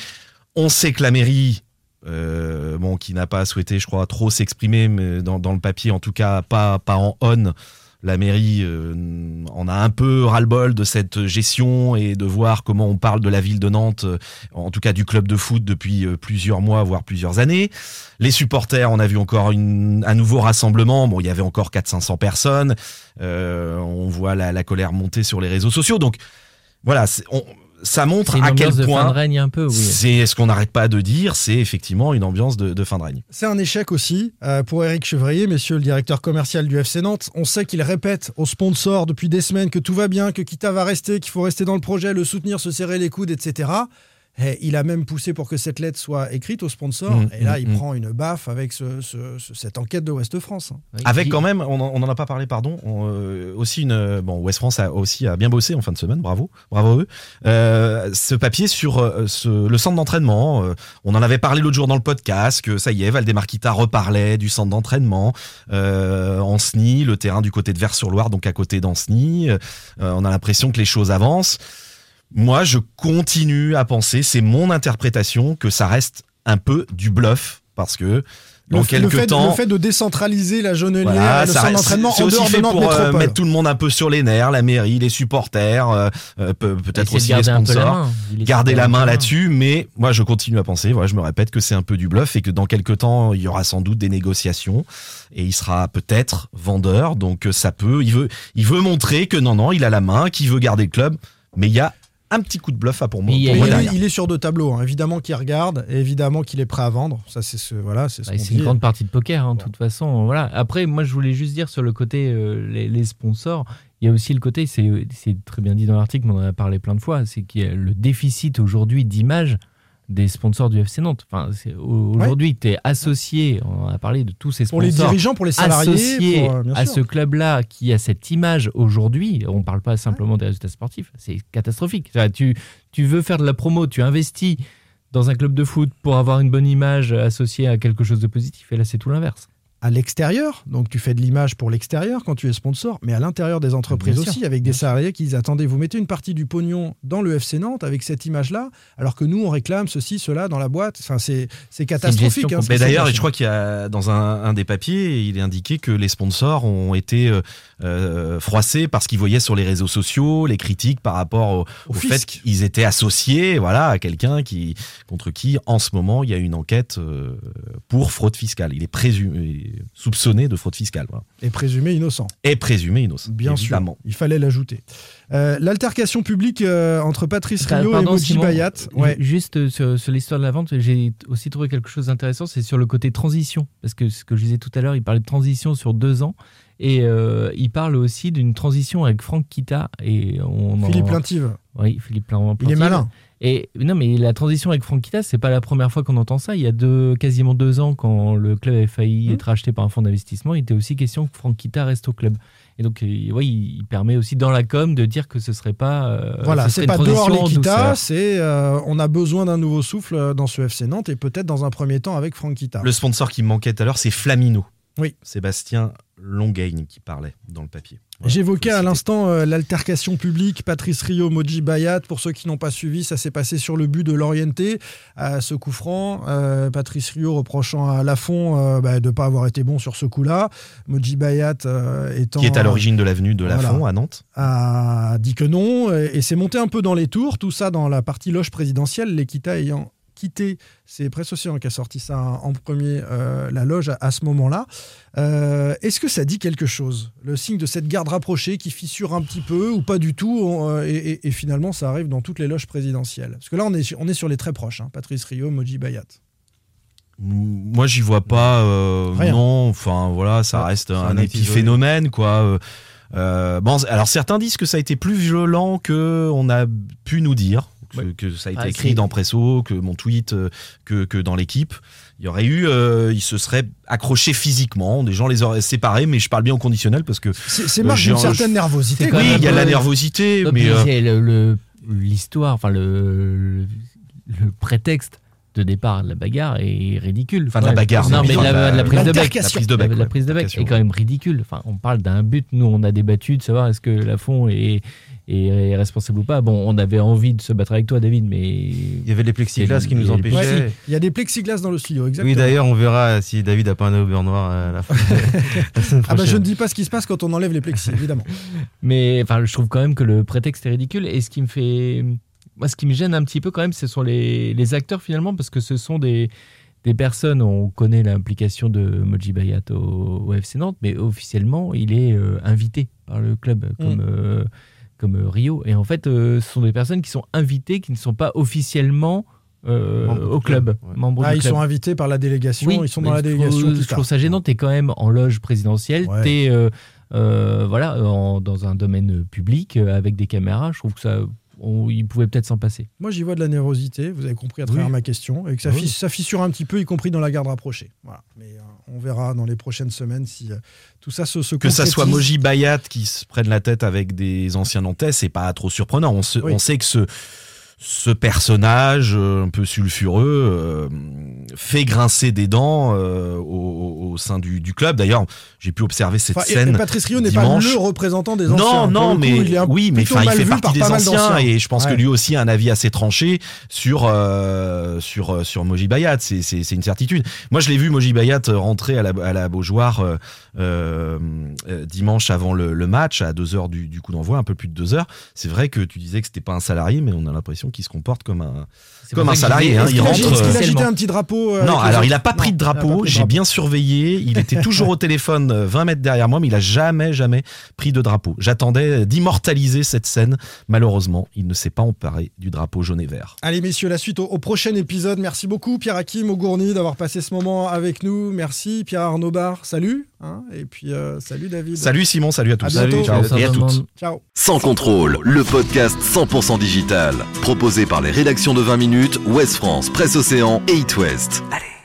[SPEAKER 6] On sait que la mairie, bon, qui n'a pas souhaité, je crois, trop s'exprimer, mais dans, dans le papier, en tout cas, pas, pas en on. La mairie euh, en a un peu ras-le-bol de cette gestion et de voir comment on parle de la ville de Nantes, euh, en tout cas du club de foot depuis euh, plusieurs mois, voire plusieurs années. Les supporters, on a vu encore une, un nouveau rassemblement. Bon, il y avait encore 400-500 personnes. Euh, on voit la, la colère monter sur les réseaux sociaux. Donc voilà, on- ça montre
[SPEAKER 9] C'est une
[SPEAKER 6] à quel
[SPEAKER 9] de
[SPEAKER 6] point
[SPEAKER 9] règne un peu, oui.
[SPEAKER 6] c'est ce qu'on n'arrête pas de dire. C'est effectivement une ambiance de, de fin de règne.
[SPEAKER 5] C'est un échec aussi euh, pour Eric Chevrier, messieurs le directeur commercial du FC Nantes. On sait qu'il répète aux sponsors depuis des semaines que tout va bien, que Kita va rester, qu'il faut rester dans le projet, le soutenir, se serrer les coudes, etc. Et il a même poussé pour que cette lettre soit écrite aux sponsors.
[SPEAKER 6] Mmh,
[SPEAKER 5] et là,
[SPEAKER 6] mmh,
[SPEAKER 5] il
[SPEAKER 6] mmh.
[SPEAKER 5] prend une baffe avec ce- ce- ce- cette enquête de Ouest France. hein.
[SPEAKER 6] Avec quand même, on en, on en a pas parlé, pardon, on, euh, aussi une, euh, bon, West France a aussi a bien bossé en fin de semaine, bravo, bravo à eux. Euh, ce papier sur euh, ce- le centre d'entraînement, euh, on en avait parlé l'autre jour dans le podcast que ça y est, Valdemarquita reparlait du centre d'entraînement euh, en SNI, le terrain du côté de Vers-sur-Loire, donc à côté d'Anceny. Euh, on a l'impression que les choses avancent. Moi, je continue à penser, c'est mon interprétation, que ça reste un peu du bluff parce que dans
[SPEAKER 5] le,
[SPEAKER 6] quelques
[SPEAKER 5] le fait,
[SPEAKER 6] temps,
[SPEAKER 5] le fait de décentraliser la Genelière
[SPEAKER 6] voilà,
[SPEAKER 5] le
[SPEAKER 6] ça
[SPEAKER 5] centre
[SPEAKER 6] reste-
[SPEAKER 5] d'entraînement
[SPEAKER 6] c'est
[SPEAKER 5] en
[SPEAKER 6] aussi
[SPEAKER 5] dehors de
[SPEAKER 6] pour euh,
[SPEAKER 5] Métropole.
[SPEAKER 6] mettre tout le monde un peu sur les nerfs, la mairie, les supporters, euh, euh, pe- peut-être aussi les sponsors. Garder
[SPEAKER 9] de
[SPEAKER 6] la main là-dessus, mais moi je continue à penser, voilà, je me répète que c'est un peu du bluff et que dans quelques temps il y aura sans doute des négociations et il sera peut-être vendeur, donc ça peut, il veut, il veut montrer que non non, il a la main, qu'il veut garder le club, mais il y a un petit coup de bluff à pour moi.
[SPEAKER 9] Il
[SPEAKER 6] pour moi
[SPEAKER 5] est,
[SPEAKER 6] derrière.
[SPEAKER 5] il est sur deux tableaux, hein. évidemment qu'il regarde, et évidemment qu'il est prêt à vendre. Ça, c'est ce, voilà, c'est ce
[SPEAKER 9] Bah, une
[SPEAKER 5] dit.
[SPEAKER 9] grande partie de poker, hein, de toute façon. Voilà. Après, moi, je voulais juste dire sur le côté euh, les, les sponsors, il y a aussi le côté, c'est c'est très bien dit dans l'article, mais on en a parlé plein de fois, c'est qu'il y a le déficit aujourd'hui d'image des sponsors du FC Nantes. Enfin, aujourd'hui, tu es associé, on a parlé de tous ces
[SPEAKER 5] Pour les
[SPEAKER 9] sponsors.
[SPEAKER 5] dirigeants, pour les salariés,
[SPEAKER 9] associé
[SPEAKER 5] pour, euh,
[SPEAKER 9] à ce club-là qui a cette image aujourd'hui, on ne parle pas simplement des résultats sportifs, c'est catastrophique. Tu, tu veux faire de la promo, tu investis dans un club de foot pour avoir une bonne image associée à quelque chose de positif, et là c'est tout l'inverse.
[SPEAKER 5] À l'extérieur, donc tu fais de l'image pour l'extérieur quand tu es sponsor, mais à l'intérieur des entreprises
[SPEAKER 9] Bien sûr,
[SPEAKER 5] aussi, avec des salariés qui disent attendez, vous mettez une partie du pognon dans le FC Nantes avec cette image-là, alors que nous on réclame ceci, cela dans la boîte. Enfin, c'est catastrophique. hein,
[SPEAKER 6] Mais d'ailleurs, je crois qu'il y a dans un, un des papiers, il est indiqué que les sponsors ont été euh, euh, froissés parce qu'ils voyaient sur les réseaux sociaux les critiques par rapport au,
[SPEAKER 5] Au
[SPEAKER 6] au fait qu'ils étaient associés, voilà, à quelqu'un qui contre qui, en ce moment, il y a une enquête euh, pour fraude fiscale. Il est présumé, soupçonné de fraude fiscale, voilà.
[SPEAKER 5] est présumé innocent.
[SPEAKER 6] et présumé innocent.
[SPEAKER 5] Bien
[SPEAKER 6] évidemment.
[SPEAKER 5] sûr, il fallait l'ajouter. Euh, L'altercation publique euh, entre Patrice Rio et Moji Bayat. Ouais.
[SPEAKER 9] Juste euh, sur, sur l'histoire de la vente, j'ai aussi trouvé quelque chose d'intéressant, c'est sur le côté transition. Parce que ce que je disais tout à l'heure, il parlait de transition sur deux ans. Et euh, il parle aussi d'une transition avec Franck Kita. Et on en-
[SPEAKER 5] Philippe Lintive.
[SPEAKER 9] Oui, Philippe Plin-
[SPEAKER 5] Il est
[SPEAKER 9] Plantive.
[SPEAKER 5] malin.
[SPEAKER 9] Et non, mais la transition avec Franck Kita, c'est pas la première fois qu'on entend ça. Il y a deux, quasiment deux ans, quand le club avait failli
[SPEAKER 5] Mmh.
[SPEAKER 9] être racheté par un fonds d'investissement, il était aussi question que Franck Kita reste au club. Et donc, euh, ouais, il permet aussi dans la com de dire que ce serait pas. euh,
[SPEAKER 5] Voilà,
[SPEAKER 9] ce
[SPEAKER 5] c'est pas dehors l'Equita, c'est euh, on a besoin d'un nouveau souffle euh, dans ce FC Nantes et peut-être dans un premier temps avec Franck Kita.
[SPEAKER 6] Le sponsor qui me manquait tout à l'heure, c'est Flamino.
[SPEAKER 5] Oui.
[SPEAKER 6] Sébastien Longagne qui parlait dans le papier. Voilà,
[SPEAKER 5] J'évoquais à l'instant euh, l'altercation publique Patrice Rio, Moji Bayat. Pour ceux qui n'ont pas suivi, ça s'est passé sur le but de l'Orienté à ce coup franc. Euh, Patrice Rio reprochant à Lafont euh, bah, de ne pas avoir été bon sur ce coup-là. Moji Bayat étant
[SPEAKER 6] Qui est à l'origine de l'avenue de
[SPEAKER 5] Voilà.
[SPEAKER 6] Lafont à Nantes.
[SPEAKER 5] a dit que non et, et c'est monté un peu dans les tours, tout ça dans la partie loge présidentielle, l'Equita ayant quitté, c'est Presse Océan qui a sorti ça en premier, euh, la loge à, à ce moment-là. Euh, Est-ce que ça dit quelque chose Le signe de cette garde rapprochée qui fissure un petit peu ou pas du tout on, euh, et, et- et finalement ça arrive dans toutes les loges présidentielles? Parce que là on est, sur- on est sur les très proches, hein, Patrice Rio, Moji Bayat.
[SPEAKER 6] Moi, j'y vois pas. non, enfin voilà, ça
[SPEAKER 8] Ouais,
[SPEAKER 6] reste un, épiphénomène, quoi. Euh, bon, alors certains disent que ça a été plus violent que on a pu nous dire. Que, que ça a été
[SPEAKER 9] Ah,
[SPEAKER 6] écrit dans Presso, que mon tweet, euh, que, que dans l'équipe. Il y aurait eu, euh, ils se seraient accrochés physiquement, des gens les auraient séparés, mais je parle bien au conditionnel parce que
[SPEAKER 5] C'est c'est
[SPEAKER 6] Euh,
[SPEAKER 5] d'une
[SPEAKER 6] un-
[SPEAKER 5] certaine nervosité.
[SPEAKER 6] Oui, il y a la nervosité,
[SPEAKER 9] Non,
[SPEAKER 6] mais euh,
[SPEAKER 9] l'histoire, enfin le, le prétexte de départ de la bagarre est ridicule.
[SPEAKER 6] Enfin, de la bagarre,
[SPEAKER 9] non, mais de la, prise de bec.
[SPEAKER 6] La prise de bec,
[SPEAKER 9] La, la
[SPEAKER 6] ouais,
[SPEAKER 9] prise de bec
[SPEAKER 6] l'altercation.
[SPEAKER 9] est quand même ridicule. Enfin, on parle d'un but. Nous, on a débattu de savoir est-ce que Lafont est, est responsable ou pas. Bon, on avait envie de se battre avec toi, David, mais
[SPEAKER 8] Il y avait les plexiglas qui nous empêchaient.
[SPEAKER 5] Ouais, il y a des plexiglas dans le studio, exactement.
[SPEAKER 8] Oui, d'ailleurs, on verra si David a pas un œil au beurre noir à la fin. la *laughs*
[SPEAKER 5] Ah bah je ne dis pas ce qui se passe quand on enlève les plexis, évidemment. *laughs*
[SPEAKER 9] Mais enfin, je trouve quand même que le prétexte est ridicule. Et ce qui me fait. Moi, ce qui me gêne un petit peu quand même, ce sont les, les acteurs finalement, parce que ce sont des, des personnes. On connaît l'implication de Moji Bayat au, au FC Nantes, mais officiellement, il est euh, invité par le club, comme, euh, comme euh, Rio. Et en fait, euh, ce sont des personnes qui sont invitées, qui ne sont pas officiellement. euh, au club,
[SPEAKER 8] club, ouais.
[SPEAKER 9] membres
[SPEAKER 5] Ah, ils
[SPEAKER 9] club.
[SPEAKER 5] sont invités par la délégation, ils sont dans la délégation.
[SPEAKER 9] trouve- Je trouve ça gênant. T'es quand même en loge présidentielle.
[SPEAKER 5] Ouais.
[SPEAKER 9] T'es euh, euh, voilà en- dans un domaine public avec des caméras. Je trouve que ça, on, il pouvait peut-être s'en passer.
[SPEAKER 5] Moi, j'y vois de la nervosité, vous avez compris à travers
[SPEAKER 8] Oui.
[SPEAKER 5] ma question, et que ça,
[SPEAKER 8] Oui.
[SPEAKER 5] fis- ça fissure un petit peu, y compris dans la garde rapprochée. Voilà. Mais euh, on verra dans les prochaines semaines si euh, tout ça se, se
[SPEAKER 6] que ça soit. Moji Bayat qui se prenne la tête avec des anciens Nantais, c'est pas trop surprenant. On, se-
[SPEAKER 5] Oui.
[SPEAKER 6] on sait que ce, ce personnage euh, un peu sulfureux euh, fait grincer des dents euh, au, au sein du, du club. D'ailleurs, j'ai pu observer cette
[SPEAKER 5] Enfin,
[SPEAKER 6] scène.
[SPEAKER 5] et Patrice Rio n'est pas le représentant des anciens.
[SPEAKER 6] Non, non,
[SPEAKER 5] coup,
[SPEAKER 6] mais oui, mais enfin, il fait partie
[SPEAKER 5] par
[SPEAKER 6] des anciens et je pense
[SPEAKER 5] Ouais.
[SPEAKER 6] que lui aussi a un avis assez tranché sur euh, sur sur Moji Bayat. C'est c'est une certitude. Moi, je l'ai vu Moji Bayat rentrer à la à la Beaujoire euh, euh, euh, dimanche avant le, le match à 2 heures du, du coup d'envoi, un peu plus de 2 heures. C'est vrai que tu disais que c'était pas un salarié, mais on a l'impression qu'il se comporte comme un comme un salarié. hein. il rentre.
[SPEAKER 5] est-ce qu'il a
[SPEAKER 6] euh,
[SPEAKER 5] agité
[SPEAKER 9] officiellement.
[SPEAKER 5] un petit drapeau euh,
[SPEAKER 6] non, alors il
[SPEAKER 5] autres
[SPEAKER 6] a pas pris de drapeau. J'ai bien surveillé. Il était *laughs* toujours au téléphone, euh, 20 mètres derrière moi, mais il a jamais, jamais pris de drapeau. J'attendais d'immortaliser cette scène. Malheureusement, il ne s'est pas emparé du drapeau jaune et vert.
[SPEAKER 5] Allez messieurs, la suite au, au prochain épisode. Merci beaucoup Pierre Hakim Augourny d'avoir passé ce moment avec nous. Merci Pierre Arnaud Bar, salut. hein. et puis euh, salut David.
[SPEAKER 6] Salut Simon, salut à tous.
[SPEAKER 5] À bientôt.
[SPEAKER 6] Ciao. Et à toutes.
[SPEAKER 5] Ciao.
[SPEAKER 1] Sans contrôle, le podcast 100% digital. Proposé par les rédactions de 20 minutes, Ouest France, Presse Océan et It West.
[SPEAKER 7] Allez,